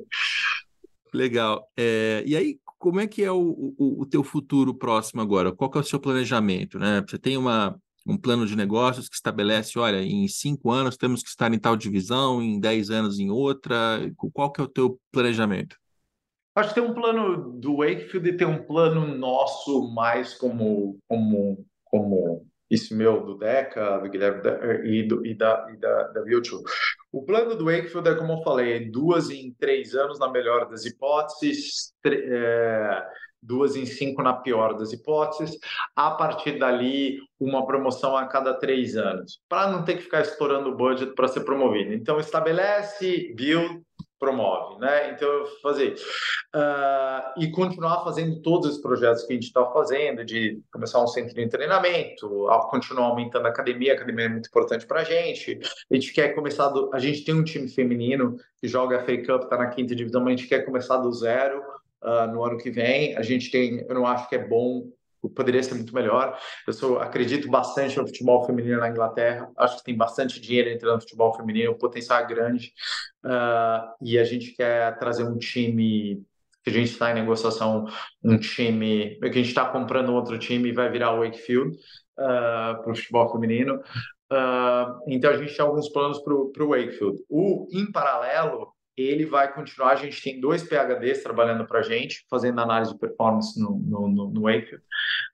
Legal. É, e aí, como é que é o, o, o, teu futuro próximo agora? Qual é o seu planejamento? Né? Você tem uma, um plano de negócios que estabelece, olha, em cinco anos temos que estar em tal divisão, em dez anos em outra. Qual que é o teu planejamento? Acho que tem um plano do Wakefield e tem um plano nosso mais como, como, como isso meu, do Deca, do Guilherme e, do, e da, e da, da. O plano do Wakefield é, como eu falei, duas em três anos na melhor das hipóteses, é, duas em cinco na pior das hipóteses. A partir dali, uma promoção a cada três anos, para não ter que ficar estourando o budget para ser promovido. Então, estabelece, build, promove, né? Então, fazer uh, e continuar fazendo todos os projetos que a gente está fazendo, de começar um centro de treinamento, continuar aumentando a academia, a academia é muito importante para a gente. A gente quer começar, do, a gente tem um time feminino que joga a FA Cup, está na quinta divisão, mas a gente quer começar do zero uh, no ano que vem. A gente tem, eu não acho que é bom poderia ser muito melhor. Eu sou, acredito bastante no futebol feminino na Inglaterra. Acho que tem bastante dinheiro entrando no futebol feminino, o potencial é grande. Uh, e a gente quer trazer um time que a gente está em negociação, um time que a gente está comprando outro time e vai virar o Wakefield uh, para o futebol feminino. Uh, então a gente tem alguns planos para o Wakefield. O em paralelo ele vai continuar. A gente tem dois PHDs trabalhando para a gente, fazendo análise de performance no, no, no, no Wakefield,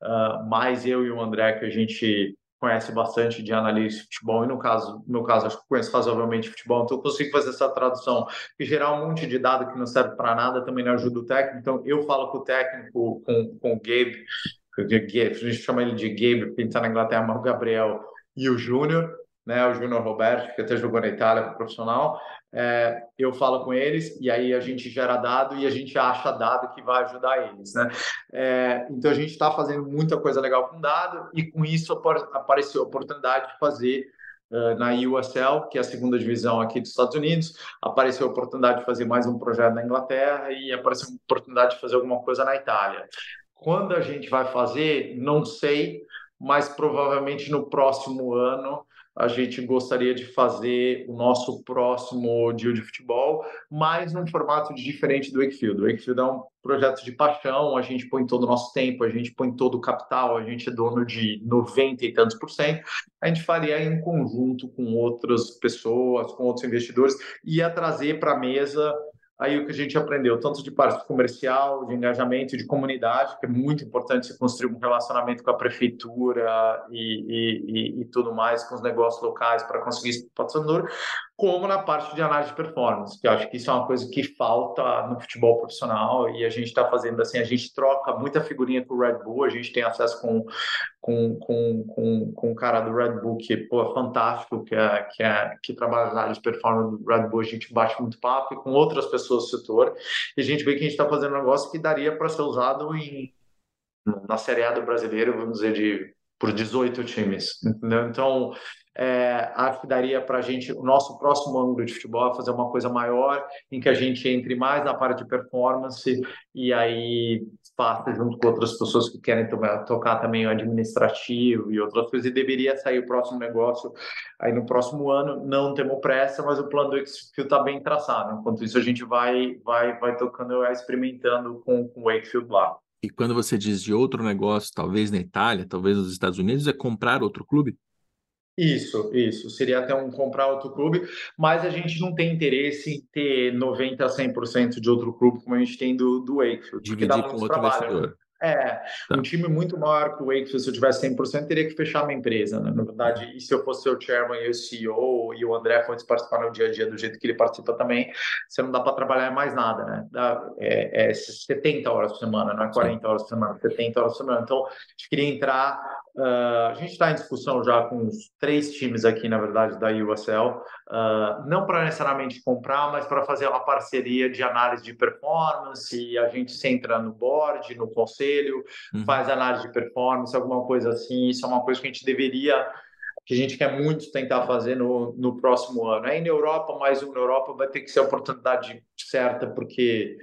uh, mais eu e o André, que a gente conhece bastante de análise de futebol, e no caso, no meu caso, acho que conheço razoavelmente futebol, então eu consigo fazer essa tradução e gerar um monte de dado que não serve para nada, também não ajuda o técnico. Então, eu falo com o técnico, com, com o Gabe, a gente chama ele de Gabe, ele está na Inglaterra, mas o Gabriel e o Júnior, né, o Júnior Roberto, que até jogou na Itália profissional, é, eu falo com eles e aí a gente gera dado e a gente acha dado que vai ajudar eles, né? É, então a gente está fazendo muita coisa legal com dado e com isso apareceu a oportunidade de fazer uh, na USL, que é a segunda divisão aqui dos Estados Unidos, apareceu a oportunidade de fazer mais um projeto na Inglaterra e apareceu a oportunidade de fazer alguma coisa na Itália. Quando a gente vai fazer, não sei, mas provavelmente no próximo ano a gente gostaria de fazer o nosso próximo dia de futebol, mas num formato diferente do Wakefield. O Wakefield é um projeto de paixão, a gente põe todo o nosso tempo, a gente põe todo o capital, a gente é dono de 90 e tantos por cento. A gente faria em conjunto com outras pessoas, com outros investidores, ia trazer para a mesa aí o que a gente aprendeu, tanto de parte comercial, de engajamento, de comunidade, que é muito importante se construir um relacionamento com a prefeitura e, e, e, e tudo mais, com os negócios locais para conseguir esse patrocinador, como na parte de análise de performance, que eu acho que isso é uma coisa que falta no futebol profissional e a gente está fazendo assim, a gente troca muita figurinha com o Red Bull, a gente tem acesso com com, com, com, com cara do Red Bull, que pô, é fantástico, que, é, que, é, que trabalha na análise de performance do Red Bull, a gente bate muito papo e com outras pessoas do setor, e a gente vê que a gente está fazendo um negócio que daria para ser usado em, na Série A do brasileiro, vamos dizer, de por 18 times, entendeu? Então, é, acho que daria para a gente, o nosso próximo ângulo de futebol é fazer uma coisa maior, em que a gente entre mais na parte de performance e aí faça junto com outras pessoas que querem tocar, tocar também o administrativo e outras coisas, e deveria sair o próximo negócio aí no próximo ano. Não temos pressa, mas o plano do Wakefield está bem traçado. Enquanto isso, a gente vai, vai, vai tocando, experimentando com, com o Wakefield lá. E quando você diz de outro negócio, talvez na Itália, talvez nos Estados Unidos, é comprar outro clube? Isso, isso. Seria até um comprar outro clube, mas a gente não tem interesse em ter 90% a 100% de outro clube como a gente tem do, do Wakefield. Dividir com outro trabalho, né? investidor. É, tá. um time muito maior que o Wakefield, se eu tivesse 100%, teria que fechar minha empresa, né? Na verdade, e se eu fosse o chairman e o CEO e o André fosse participar no dia a dia do jeito que ele participa também, você não dá para trabalhar mais nada, né? Dá, é, é 70 horas por semana, não é 40 horas por semana, 70 horas por semana. Então, a gente queria entrar Uh, a gente está em discussão já com os três times aqui, na verdade, da USL, uh, não para necessariamente comprar, mas para fazer uma parceria de análise de performance. E a gente se entra no board, no conselho, uhum. faz análise de performance, alguma coisa assim. Isso é uma coisa que a gente deveria que a gente quer muito tentar fazer no, no próximo ano. É na Europa, mais um na Europa vai ter que ser a oportunidade certa, porque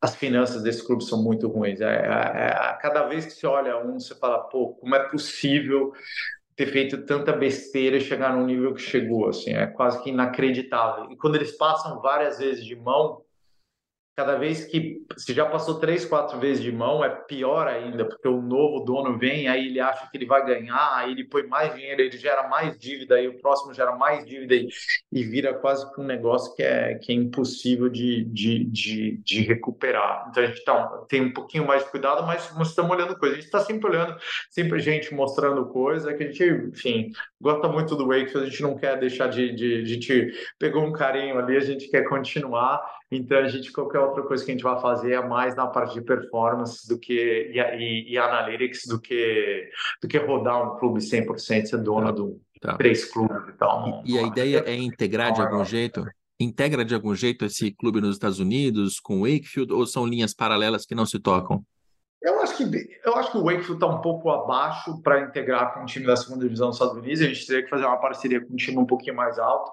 as finanças desse clube são muito ruins. É, é, é, cada vez que você olha um, você fala, pô, como é possível ter feito tanta besteira e chegar no nível que chegou, assim, é quase que inacreditável. E quando eles passam várias vezes de mão, cada vez que se já passou três, quatro vezes de mão, é pior ainda, porque o novo dono vem, aí ele acha que ele vai ganhar, aí ele põe mais dinheiro, ele gera mais dívida, aí o próximo gera mais dívida e, e vira quase que um negócio que é, que é impossível de, de, de, de recuperar. Então a gente tá, tem um pouquinho mais de cuidado, mas nós estamos olhando coisa. A gente está sempre olhando, sempre gente mostrando coisa, que a gente, enfim, gosta muito do Wakefield, a gente não quer deixar de, de, de, de pegou um carinho ali, a gente quer continuar então, a gente, qualquer outra coisa que a gente vai fazer é mais na parte de performance do que, e, e, e analytics do que, do que rodar um clube 100%, ser dono de tá. três clubes e tal. E, e a ideia é integrar de algum jeito? Integra de algum jeito esse clube nos Estados Unidos com o Wakefield ou são linhas paralelas que não se tocam? Eu acho que eu acho que o Wakefield está um pouco abaixo para integrar com o time da segunda divisão dos Estados Unidos. A gente teria que fazer uma parceria com um time um pouquinho mais alto.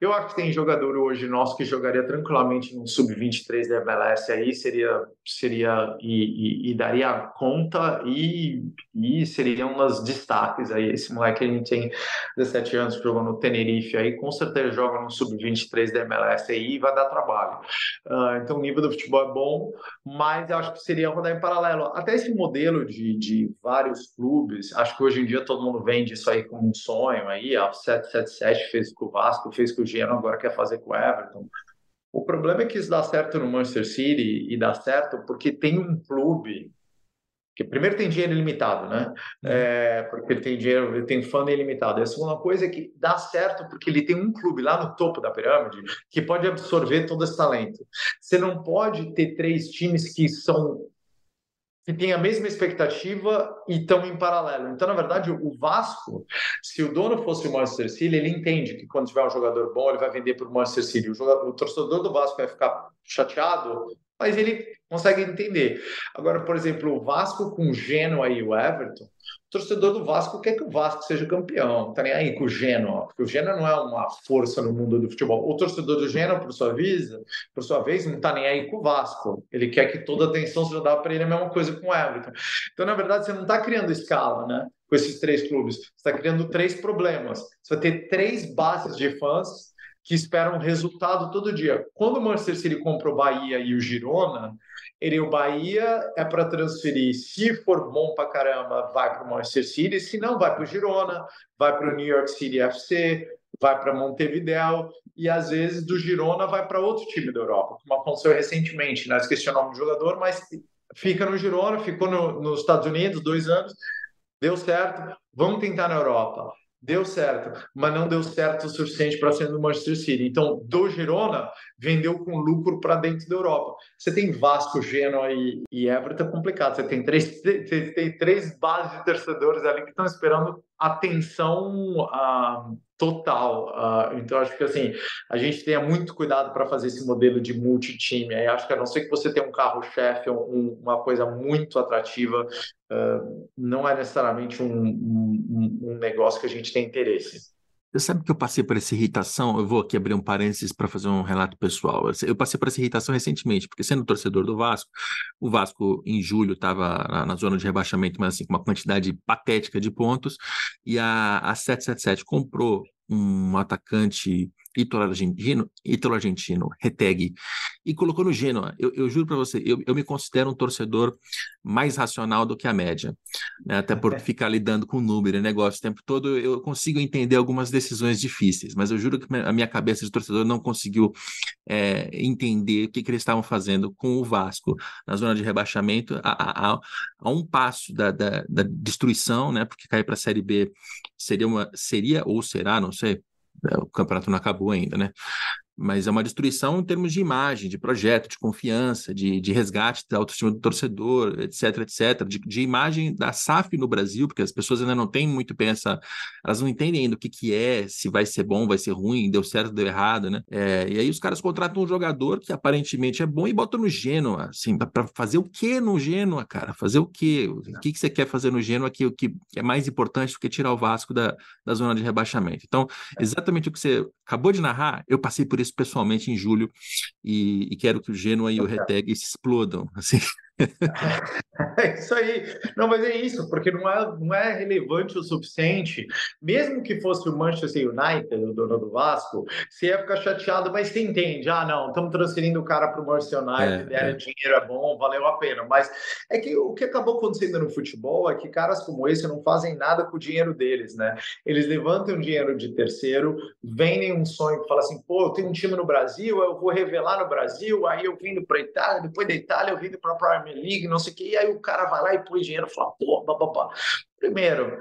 Eu acho que tem jogador hoje nosso que jogaria tranquilamente no sub-23 da MLS aí, seria seria e, e, e, daria conta e, e seria um dos destaques aí. Esse moleque gente tem 17 anos, jogou no Tenerife aí, com certeza joga no sub-23 da MLS aí e vai dar trabalho. Uh, então o nível do futebol é bom, mas eu acho que seria rodar em paralelo até esse modelo de, de vários clubes, acho que hoje em dia todo mundo vende isso aí como um sonho aí, a 777 fez com o Vasco, fez com o Genoa, agora quer fazer com o Everton. O problema é que isso dá certo no Manchester City e dá certo porque tem um clube que primeiro tem dinheiro ilimitado, né? Uhum. É, porque ele tem dinheiro, ele tem fã ilimitado. E a segunda coisa é que dá certo porque ele tem um clube lá no topo da pirâmide que pode absorver todo esse talento. Você não pode ter três times que são que têm a mesma expectativa e estão em paralelo. Então, na verdade, o Vasco, se o dono fosse o Manchester City, ele entende que quando tiver um jogador bom, ele vai vender para o Manchester City. O, jogador, o torcedor do Vasco vai ficar chateado, mas ele consegue entender. Agora, por exemplo, o Vasco com o Genoa e o Everton, torcedor do Vasco quer que o Vasco seja campeão, tá nem aí com o Genoa, porque o Genoa não é uma força no mundo do futebol. O torcedor do Genoa, por sua vez, por sua vez, não tá nem aí com o Vasco. Ele quer que toda a atenção seja dada para ele, a mesma coisa com o Everton. Então, na verdade, você não está criando escala, né? Com esses três clubes, você está criando três problemas. Você vai ter três bases de fãs que esperam resultado todo dia. Quando o Manchester City comprou o Bahia e o Girona, ele o Bahia é para transferir. Se for bom para caramba, vai para o Manchester City. Se não, vai para o Girona, vai para o New York City FC, vai para Montevideo e às vezes do Girona vai para outro time da Europa, como aconteceu recentemente. Não esqueci o jogador, mas fica no Girona, ficou no, nos Estados Unidos dois anos, deu certo. Vamos tentar na Europa deu certo, mas não deu certo o suficiente para ser no Manchester City. Então, do Girona, vendeu com lucro para dentro da Europa. Você tem Vasco, Genoa e, e Everton, é complicado. Você tem três, você tem três bases de torcedores ali que estão esperando atenção uh, total. Uh, então, acho que assim, a gente tenha muito cuidado para fazer esse modelo de multitime. Aí acho que a não ser que você tenha um carro-chefe, um, uma coisa muito atrativa, uh, não é necessariamente um, um, um negócio que a gente tem interesse. Você sabe que eu passei por essa irritação? Eu vou aqui abrir um parênteses para fazer um relato pessoal. Eu passei por essa irritação recentemente, porque sendo torcedor do Vasco, o Vasco em julho estava na, na, zona de rebaixamento, mas assim, com uma quantidade patética de pontos, e a, a 777 comprou um atacante ítalo-argentino, ítalo-argentino, Reteg, e colocou no Genoa. Eu, eu juro para você, eu, eu, me considero um torcedor mais racional do que a média, né? até por ficar lidando com número e negócio o tempo todo, eu consigo entender algumas decisões difíceis, mas eu juro que a minha cabeça de torcedor não conseguiu é, entender o que, que, eles estavam fazendo com o Vasco na zona de rebaixamento, a, a, a um passo da, da, da destruição, né? porque cair para a Série B seria, uma, seria ou será, não sei, o campeonato não acabou ainda, né? Mas é uma destruição em termos de imagem, de projeto, de confiança, de, de resgate da autoestima do torcedor, etc, etc, de, de, imagem da SAF no Brasil, porque as pessoas ainda não têm muito bem essa, elas não entendem ainda o que, que é, se vai ser bom, vai ser ruim, deu certo, deu errado, né? É, e aí os caras contratam um jogador que aparentemente é bom e botam no Gênua, assim, para fazer o que no Gênua, cara? Fazer o quê? O que, que você quer fazer no Gênua que, que é mais importante do que tirar o Vasco da, da zona de rebaixamento? Então, exatamente o que você acabou de narrar, eu passei por isso pessoalmente em julho e, e quero que o Genoa e o Reteg se explodam, assim. É isso aí. Não, mas é isso, porque não é, não é relevante o suficiente. Mesmo que fosse o Manchester United, o dono do Vasco, você ia ficar chateado, mas você entende. Ah, não, estamos transferindo o cara para o Manchester United, é, é. dinheiro é bom, valeu a pena. Mas é que o que acabou acontecendo no futebol é que caras como esse não fazem nada com o dinheiro deles, né? Eles levantam dinheiro de terceiro, vendem um sonho que fala assim, pô, eu tenho um time no Brasil, eu vou revelar no Brasil, aí eu vindo para Itália, depois da Itália eu vindo para a Premier League, não sei o quê, e aí o cara vai lá e põe dinheiro e fala, pô, babá. Primeiro,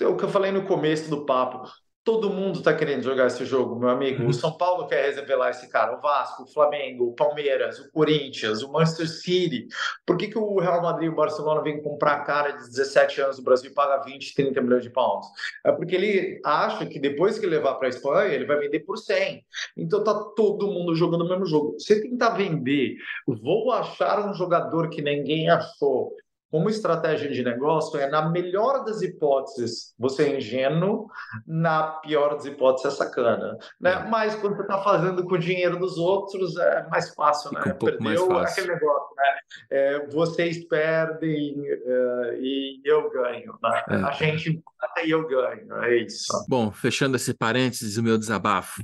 é o que eu falei no começo do papo, Todo mundo está querendo jogar esse jogo, meu amigo. O uhum. São Paulo quer revelar esse cara, o Vasco, o Flamengo, o Palmeiras, o Corinthians, o Manchester City. Por que, que o Real Madrid e o Barcelona vêm comprar cara de 17 anos do Brasil e paga 20, 30 milhões de pounds? É porque ele acha que depois que levar para a Espanha, ele vai vender por 100. Então tá todo mundo jogando o mesmo jogo. Você tentar vender, vou achar um jogador que ninguém achou como estratégia de negócio é, na melhor das hipóteses, você é ingênuo, na pior das hipóteses, é sacana. Né? É. Mas quando você está fazendo com o dinheiro dos outros, é mais fácil, né? Um Perdeu fácil. aquele negócio, né? É, vocês perdem uh, e eu ganho. Né? É. A gente mata e eu ganho, é isso. Bom, fechando esse parênteses, o meu desabafo,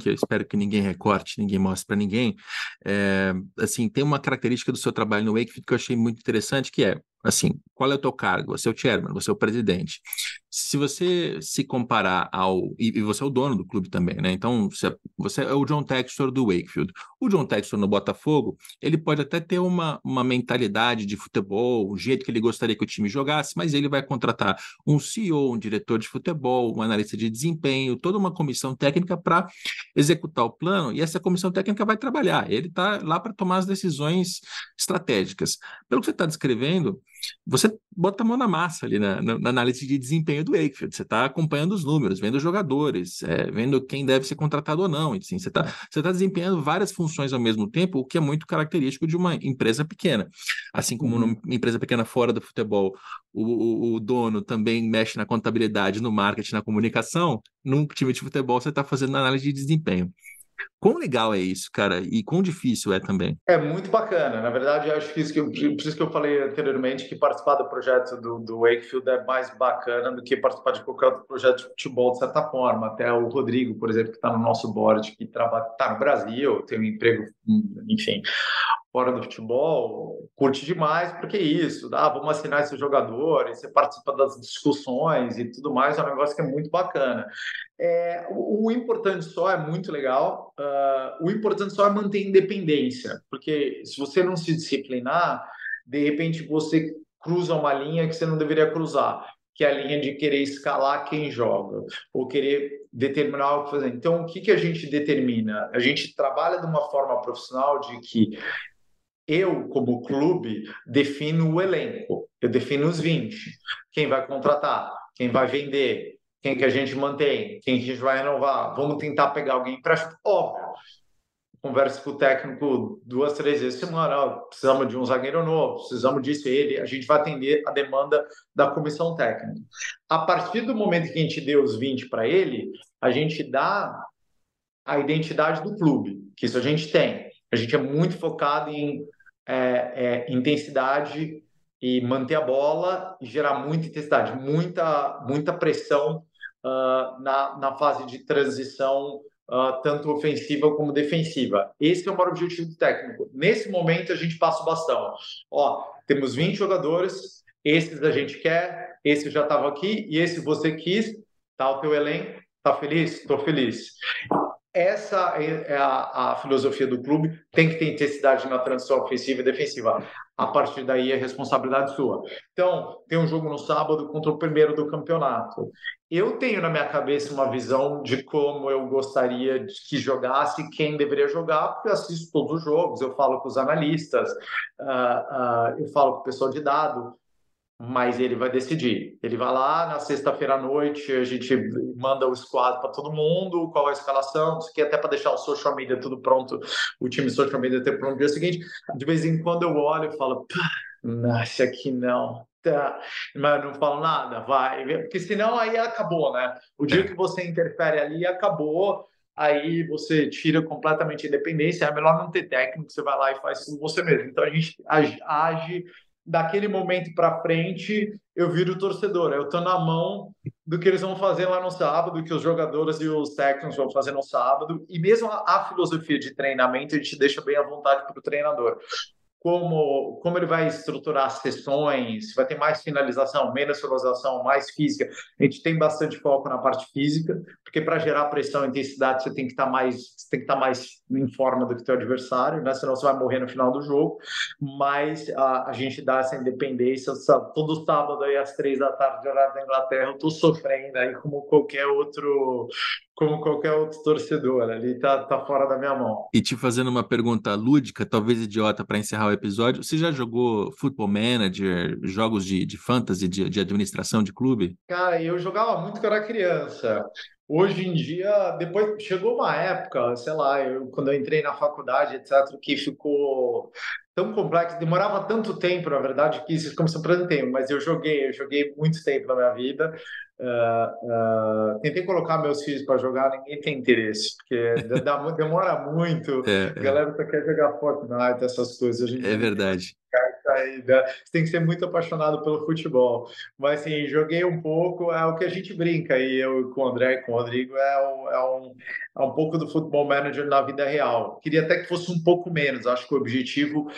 que eu espero que ninguém recorte, ninguém mostre para ninguém. É, assim, tem uma característica do seu trabalho no Wakefield que eu achei muito interessante, que é assim, qual é o teu cargo? Você é o chairman, você é o presidente. Se você se comparar ao. E, e você é o dono do clube também, né? Então, você, você é o John Textor do Wakefield. O John Textor no Botafogo, ele pode até ter uma, uma mentalidade de futebol, o jeito que ele gostaria que o time jogasse, mas ele vai contratar um CEO, um diretor de futebol, um analista de desempenho, toda uma comissão técnica para executar o plano, e essa comissão técnica vai trabalhar. Ele está lá para tomar as decisões estratégicas. Pelo que você está descrevendo, você bota a mão na massa ali na, na, na análise de desempenho do Wakefield. Você está acompanhando os números, vendo os jogadores, é, vendo quem deve ser contratado ou não. Assim, você está você tá desempenhando várias funções ao mesmo tempo, o que é muito característico de uma empresa pequena. Assim como uhum. numa empresa pequena fora do futebol, o, o, o, dono também mexe na contabilidade, no marketing, na comunicação, num time de futebol você está fazendo análise de desempenho. Quão legal é isso, cara? E quão difícil é também? É muito bacana. Na verdade, acho que isso que eu, por isso que eu falei anteriormente que participar do projeto do, do Wakefield é mais bacana do que participar de qualquer outro projeto de futebol, de certa forma. Até o Rodrigo, por exemplo, que está no nosso board, que está no Brasil, tem um emprego, enfim, fora do futebol, curte demais, porque é isso, ah, vamos assinar esses jogadores, você participa das discussões e tudo mais, é um negócio que é muito bacana. É, o, o, importante só é muito legal, uh, o importante só é manter independência, porque se você não se disciplinar, de repente você cruza uma linha que você não deveria cruzar, que é a linha de querer escalar quem joga, ou querer determinar o que fazer. Então, o que, que a gente determina? A gente trabalha de uma forma profissional de que eu, como clube, defino o elenco, eu defino os 20. Quem vai contratar, quem vai vender, quem que a gente mantém, quem que a gente vai renovar. Vamos tentar pegar alguém para. Óbvio, conversa com o técnico duas, três vezes por semana. precisamos de um zagueiro novo, precisamos disso. Ele, a gente vai atender a demanda da comissão técnica. A partir do momento que a gente deu os 20 para ele, a gente dá a identidade do clube, que isso a gente tem. A gente é muito focado em é, é, intensidade e manter a bola e gerar muita intensidade, muita, muita pressão uh, na, na fase de transição, uh, tanto ofensiva como defensiva. Esse é o maior objetivo técnico. Nesse momento, a gente passa o bastão. Ó, temos 20 jogadores, esses a gente quer, esse já estava aqui e esse você quis, tá o teu elenco, tá feliz? Estou feliz. Essa é, é a, a, filosofia do clube, tem que ter intensidade na transição ofensiva e defensiva. A partir daí é responsabilidade sua. Então, tem um jogo no sábado contra o primeiro do campeonato. Eu tenho na minha cabeça uma visão de como eu gostaria de que jogasse, quem deveria jogar, porque eu assisto todos os jogos, eu falo com os analistas, uh, uh, eu falo com o pessoal de dado, mas ele vai decidir. Ele vai lá na sexta-feira à noite, a gente manda o squad para todo mundo, qual é a escalação, isso aqui até para deixar o social media tudo pronto, o time social media ter pronto no dia seguinte. De vez em quando eu olho e falo, nossa, aqui não. Tá. Mas não falo nada, vai, porque senão aí acabou, né? O dia que você interfere ali, acabou aí você tira completamente a independência, é melhor não ter técnico, você vai lá e faz tudo você mesmo. Então a gente age daquele momento para frente, eu viro torcedor. Eu estou na mão do que eles vão fazer lá no sábado, do que os jogadores e os técnicos vão fazer no sábado. E mesmo a, a filosofia de treinamento, a gente deixa bem à vontade para o treinador como, como ele vai estruturar as sessões, vai ter mais finalização, menos finalização, mais física. A gente tem bastante foco na parte física, porque para gerar pressão e intensidade você tem que estar tá mais, tem que estar tá mais em forma do que teu adversário, né? Senão você vai morrer no final do jogo. Mas a, a gente dá essa independência. Sabe? Todo sábado aí às três da tarde, horário da Inglaterra, eu tô sofrendo aí como qualquer outro como qualquer outro torcedor. Ali tá, tá fora da minha mão. E te fazendo uma pergunta lúdica, talvez idiota, para encerrar o episódio: você já jogou Football Manager, jogos de, de fantasy, de, de administração de clube? Cara, eu jogava muito quando era criança. Hoje em dia, depois chegou uma época, sei lá, eu, quando eu entrei na faculdade, etc., que ficou tão complexo, demorava tanto tempo, na verdade, que isso começou a tempo, mas eu joguei, eu joguei muito tempo na minha vida. Uh, uh, tentei colocar meus filhos para jogar, ninguém tem interesse, porque dá, demora muito. É, a galera só quer jogar Fortnite, essas coisas. é verdade. Você tem que ser muito apaixonado pelo futebol. Mas, assim, joguei um pouco, é o que a gente brinca, e eu com o André e com o Rodrigo, é um, é um, é um pouco do futebol manager na vida real. Queria até que fosse um pouco menos, acho que o objetivo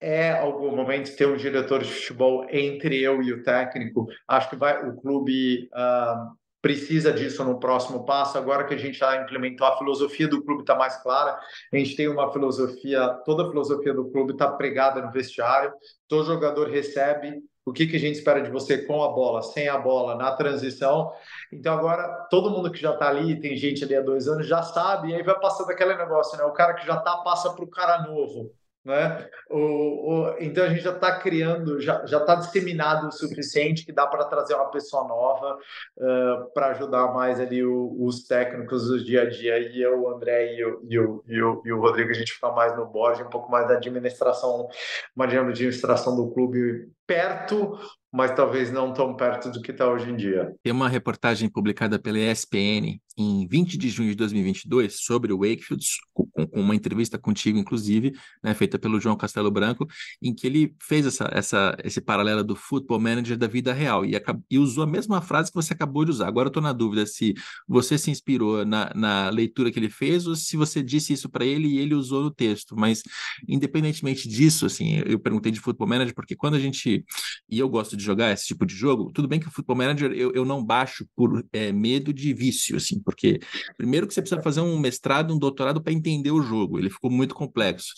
é algum momento ter um diretor de futebol entre eu e o técnico. Acho que vai o clube uh, precisa disso no próximo passo. Agora que a gente já implementou a filosofia do clube está mais clara. A gente tem uma filosofia, toda a filosofia do clube está pregada no vestiário. Todo jogador recebe o que, que a gente espera de você com a bola, sem a bola, na transição. Então agora todo mundo que já está ali, tem gente ali há dois anos, já sabe, e aí vai passando aquele negócio, né? O cara que já está passa para o cara novo. Né? O, o, então a gente já está criando, já está disseminado o suficiente que dá para trazer uma pessoa nova uh, para ajudar mais ali o, os técnicos do dia a dia. E eu, o André e o, e, o, e, o, e o Rodrigo, a gente fica mais no board, um pouco mais da administração, uma administração do clube perto, mas talvez não tão perto do que está hoje em dia. Tem uma reportagem publicada pela ESPN em 20 de junho de 2022 sobre o Wakefield, com, uma entrevista contigo, inclusive, né, feita pelo João Castelo Branco, em que ele fez essa, essa, esse paralelo do football manager da vida real e, e usou a mesma frase que você acabou de usar. Agora eu estou na dúvida se você se inspirou na, na leitura que ele fez ou se você disse isso para ele e ele usou no texto. Mas, independentemente disso, assim, eu perguntei de football manager porque quando a gente. E eu gosto de jogar esse tipo de jogo, tudo bem que o football manager eu, eu não baixo por é, medo de vício, assim, porque primeiro que você precisa fazer um mestrado, um doutorado para entender o jogo, ele ficou muito complexo.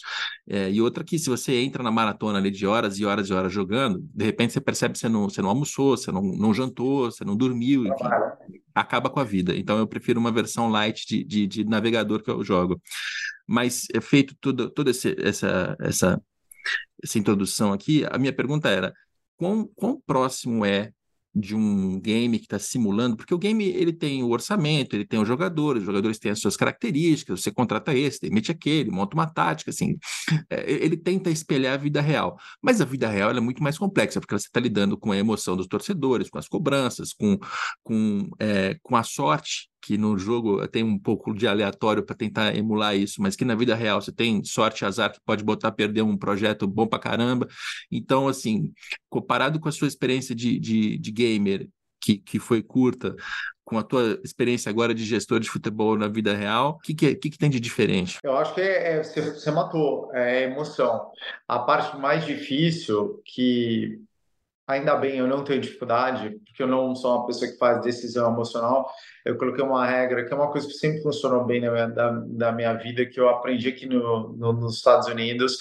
É, e outra que se você entra na maratona ali de horas e horas e horas jogando, de repente você percebe que você não, você não almoçou, você não, não jantou, você não dormiu, enfim, acaba com a vida. Então eu prefiro uma versão light de, de, de navegador que eu jogo. Mas é feito toda essa, essa, essa introdução aqui, a minha pergunta era, quão, quão próximo é de um game que está simulando, porque o game ele tem o orçamento, ele tem os jogadores, os jogadores têm as suas características, você contrata esse, demite aquele, monta uma tática, assim, é, ele tenta espelhar a vida real, mas a vida real é muito mais complexa, porque você está lidando com a emoção dos torcedores, com as cobranças, com, com, é, com a sorte que no jogo tem um pouco de aleatório para tentar emular isso, mas que na vida real você tem sorte azar que pode botar perder um projeto bom para caramba. Então, assim, comparado com a sua experiência de, de, de gamer, que, que foi curta, com a tua experiência agora de gestor de futebol na vida real, o que, que, que, que, tem de diferente? Eu acho que é, é, você, você matou, é emoção. A parte mais difícil que ainda bem, eu não tenho dificuldade, porque eu não sou uma pessoa que faz decisão emocional. Eu coloquei uma regra que é uma coisa que sempre funcionou bem na minha, da, da minha vida, que eu aprendi aqui no, no nos Estados Unidos.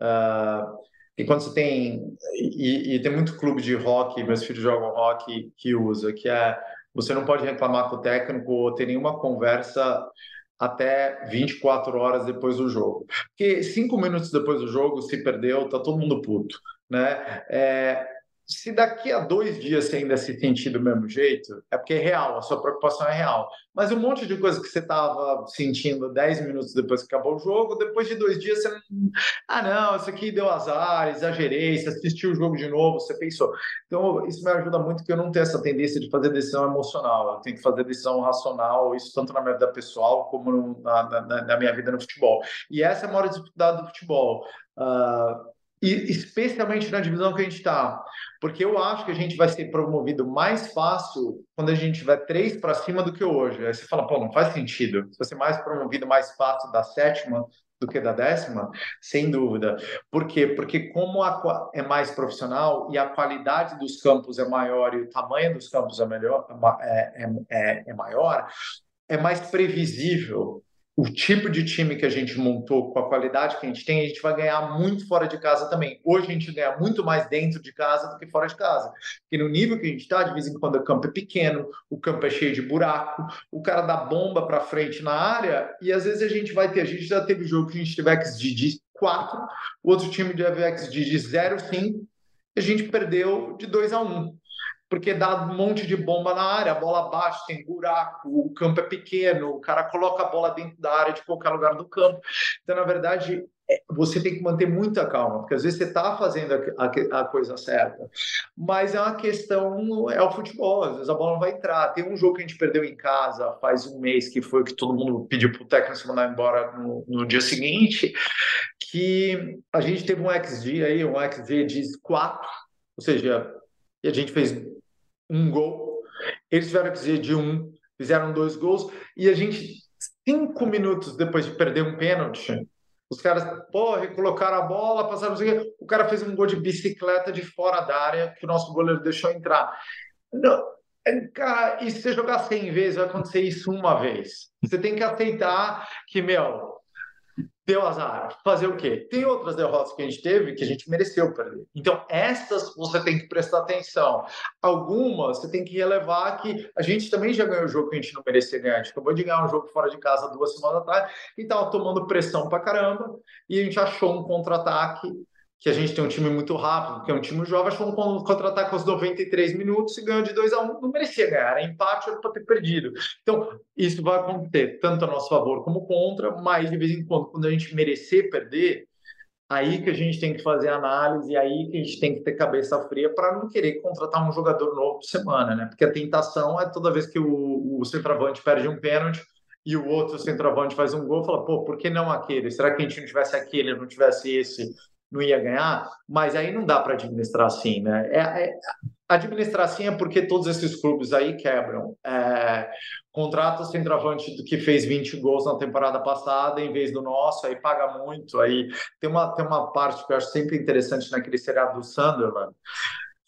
Uh, e quando você tem. E, e, tem muito clube de rock, meus filhos jogam rock, que usa, que é. Você não pode reclamar com o técnico ou ter nenhuma conversa até 24 horas depois do jogo. Porque cinco minutos depois do jogo, se perdeu, tá todo mundo puto. Né? É, se daqui a dois dias você ainda se sentir do mesmo jeito, é porque é real, a sua preocupação é real. Mas um monte de coisa que você estava sentindo dez minutos depois que acabou o jogo, depois de dois dias você. Ah, não, isso aqui deu azar, exagerei, você assistiu o jogo de novo, você pensou. Então, isso me ajuda muito, porque eu não tenho essa tendência de fazer decisão emocional, eu tenho que fazer decisão racional, isso tanto na minha vida pessoal como na, na, na minha vida no futebol. E essa é a maior dificuldade do futebol. Uh, e especialmente na divisão que a gente está, porque eu acho que a gente vai ser promovido mais fácil quando a gente tiver três para cima do que hoje. Aí você fala, pô, não faz sentido. Se você mais promovido mais fácil da sétima do que da décima, sem dúvida. Por quê? Porque como a, é mais profissional e a qualidade dos campos é maior e o tamanho dos campos é melhor, é, é, é, é maior, é mais previsível o tipo de time que a gente montou, com a qualidade que a gente tem, a gente vai ganhar muito fora de casa também. Hoje a gente ganha muito mais dentro de casa do que fora de casa. Porque no nível que a gente está, de vez em quando o campo é pequeno, o campo é cheio de buraco, o cara dá bomba para frente na área, e às vezes a gente vai ter, a gente já teve jogo que a gente teve XG de 4, o outro time teve XG de 0, 5, e a gente perdeu de 2 a 1 porque dá um monte de bomba na área, a bola baixa, tem buraco, o campo é pequeno, o cara coloca a bola dentro da área de qualquer lugar do campo. Então, na verdade, é, você tem que manter muita calma, porque às vezes você está fazendo a, a, a, coisa certa, mas é uma questão, é o futebol, às vezes a bola não vai entrar. Tem um jogo que a gente perdeu em casa faz um mês, que foi que todo mundo pediu para o técnico se mandar embora no, no dia seguinte, que a gente teve um XG aí, um XG de 4, ou seja, e a gente fez um gol. Eles tiveram que dizer de um, fizeram dois gols. E a gente, cinco minutos depois de perder um pênalti, os caras, pô, recolocaram a bola, passaram. O cara fez um gol de bicicleta de fora da área que o nosso goleiro deixou entrar. Não, é, cara, e se você jogar 100 vezes, vai acontecer isso uma vez. Você tem que aceitar que, meu, deu azar. Fazer o quê? Tem outras derrotas que a gente teve que a gente mereceu perder. Então, essas você tem que prestar atenção. Algumas você tem que relevar que a gente também já ganhou o jogo que a gente não merecia ganhar. A gente acabou de ganhar um jogo fora de casa duas semanas atrás e estava tomando pressão pra caramba e a gente achou um contra-ataque que a gente tem um time muito rápido, que é um time jovem, achou um contra-ataque aos 93 minutos e ganhou de 2 a 1 não merecia ganhar, empate, era para ter perdido. Então, isso vai acontecer tanto a nosso favor como contra, mas de vez em quando, quando a gente merecer perder, aí que a gente tem que fazer análise, aí que a gente tem que ter cabeça fria para não querer contratar um jogador novo por semana, né? Porque a tentação é toda vez que o, o centroavante perde um pênalti, e o outro centroavante faz um gol, fala, pô, por que não aquele? Será que a gente não tivesse aquele, não tivesse esse? Não ia ganhar, mas aí não dá para administrar assim, né? É, é, administrar assim é porque todos esses clubes aí quebram. É, contrata o centroavante que fez 20 gols na temporada passada em vez do nosso, aí paga muito. Aí tem uma, tem uma parte que eu acho sempre interessante naquele seriado do Sunderland,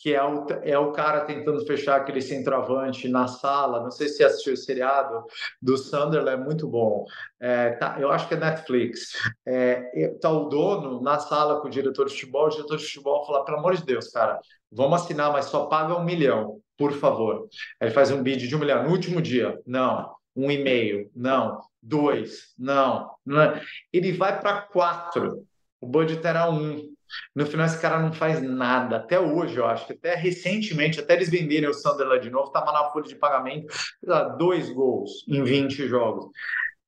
que é o, é o cara tentando fechar aquele centroavante na sala. Não sei se assistiu o seriado do Sunderland, é muito bom. É, tá, eu acho que é Netflix. É, tá o dono na sala com o diretor de futebol, o diretor de futebol fala: pelo amor de Deus, cara, vamos assinar, mas só paga um milhão, por favor. Ele faz um bid de um milhão no último dia. Não. Um e meio, não. Dois, não. não. Ele vai para quatro. O budget era um. No final, esse cara não faz nada. Até hoje, eu acho que até recentemente, até eles venderem o Sunderland de novo, estava na folha de pagamento, dois gols em 20 jogos.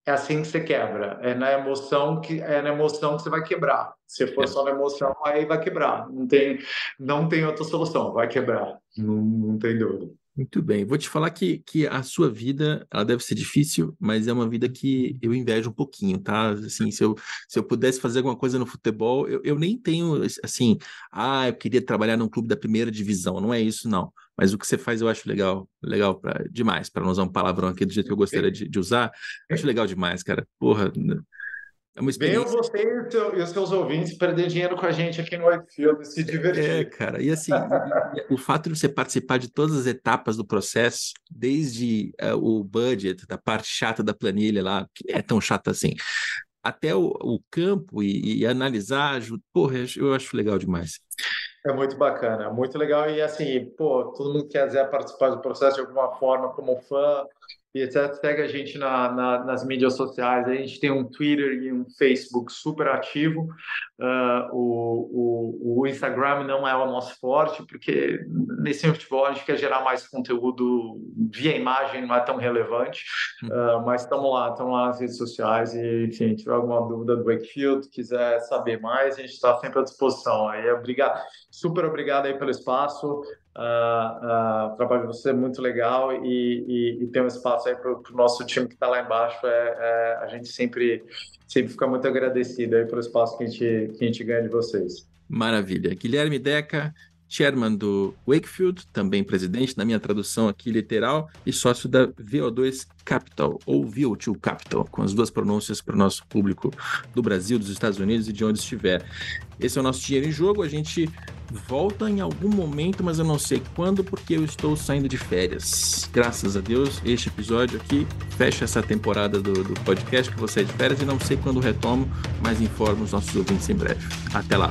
É assim que você quebra. É na emoção que é na emoção que você vai quebrar. Se for é. só na emoção, aí vai quebrar. Não tem, não tem outra solução. Vai quebrar. Não, não tem dúvida. Muito bem. Vou te falar que, que a sua vida, ela deve ser difícil, mas é uma vida que eu invejo um pouquinho, tá? Assim, se eu, se eu pudesse fazer alguma coisa no futebol, eu, eu nem tenho, assim, ah, eu queria trabalhar num clube da primeira divisão. Não é isso, não. Mas o que você faz eu acho legal, legal pra, demais, para não usar um palavrão aqui do jeito que eu gostaria de, de usar. Acho legal demais, cara. Porra, É uma experiência. Venham você e, seu, e os seus ouvintes perder dinheiro com a gente aqui no Whitefield, se divertir. É, cara. E assim, o fato de você participar de todas as etapas do processo, desde uh, o budget, da parte chata da planilha lá, que é tão chata assim, até o, o campo e, e analisar, porra, eu acho legal demais. É muito bacana, muito legal. E assim, pô, todo mundo que quiser participar do processo de alguma forma, como fã, e etc. Segue a gente na, na, nas mídias sociais. A gente tem um Twitter e um Facebook super ativo. Uh, o, o, o, Instagram não é o nosso forte, porque nesse futebol a gente quer gerar mais conteúdo via imagem, não é tão relevante. Uh, mas estamos lá, estamos lá nas redes sociais. E, enfim, tiver alguma dúvida do Wakefield, quiser saber mais, a gente está sempre à disposição. Aí, obrigado, super obrigado aí pelo espaço. Uh, o trabalho de você é muito legal e, e, e tem um espaço aí para o nosso time que está lá embaixo. É, é, a gente sempre, sempre fica muito agradecido aí pelo espaço que a, gente, que a gente ganha de vocês. Maravilha. Guilherme Deca, chairman do Wakefield, também presidente, na minha tradução aqui literal, e sócio da VO2 Capital, ou VO2 Capital, com as duas pronúncias para o nosso público do Brasil, dos Estados Unidos e de onde estiver. Esse é o nosso dinheiro em jogo, a gente volta em algum momento, mas eu não sei quando, porque eu estou saindo de férias. Graças a Deus, este episódio aqui fecha essa temporada do, do podcast que você é de férias e não sei quando retomo, mas informo os nossos ouvintes em breve. Até lá!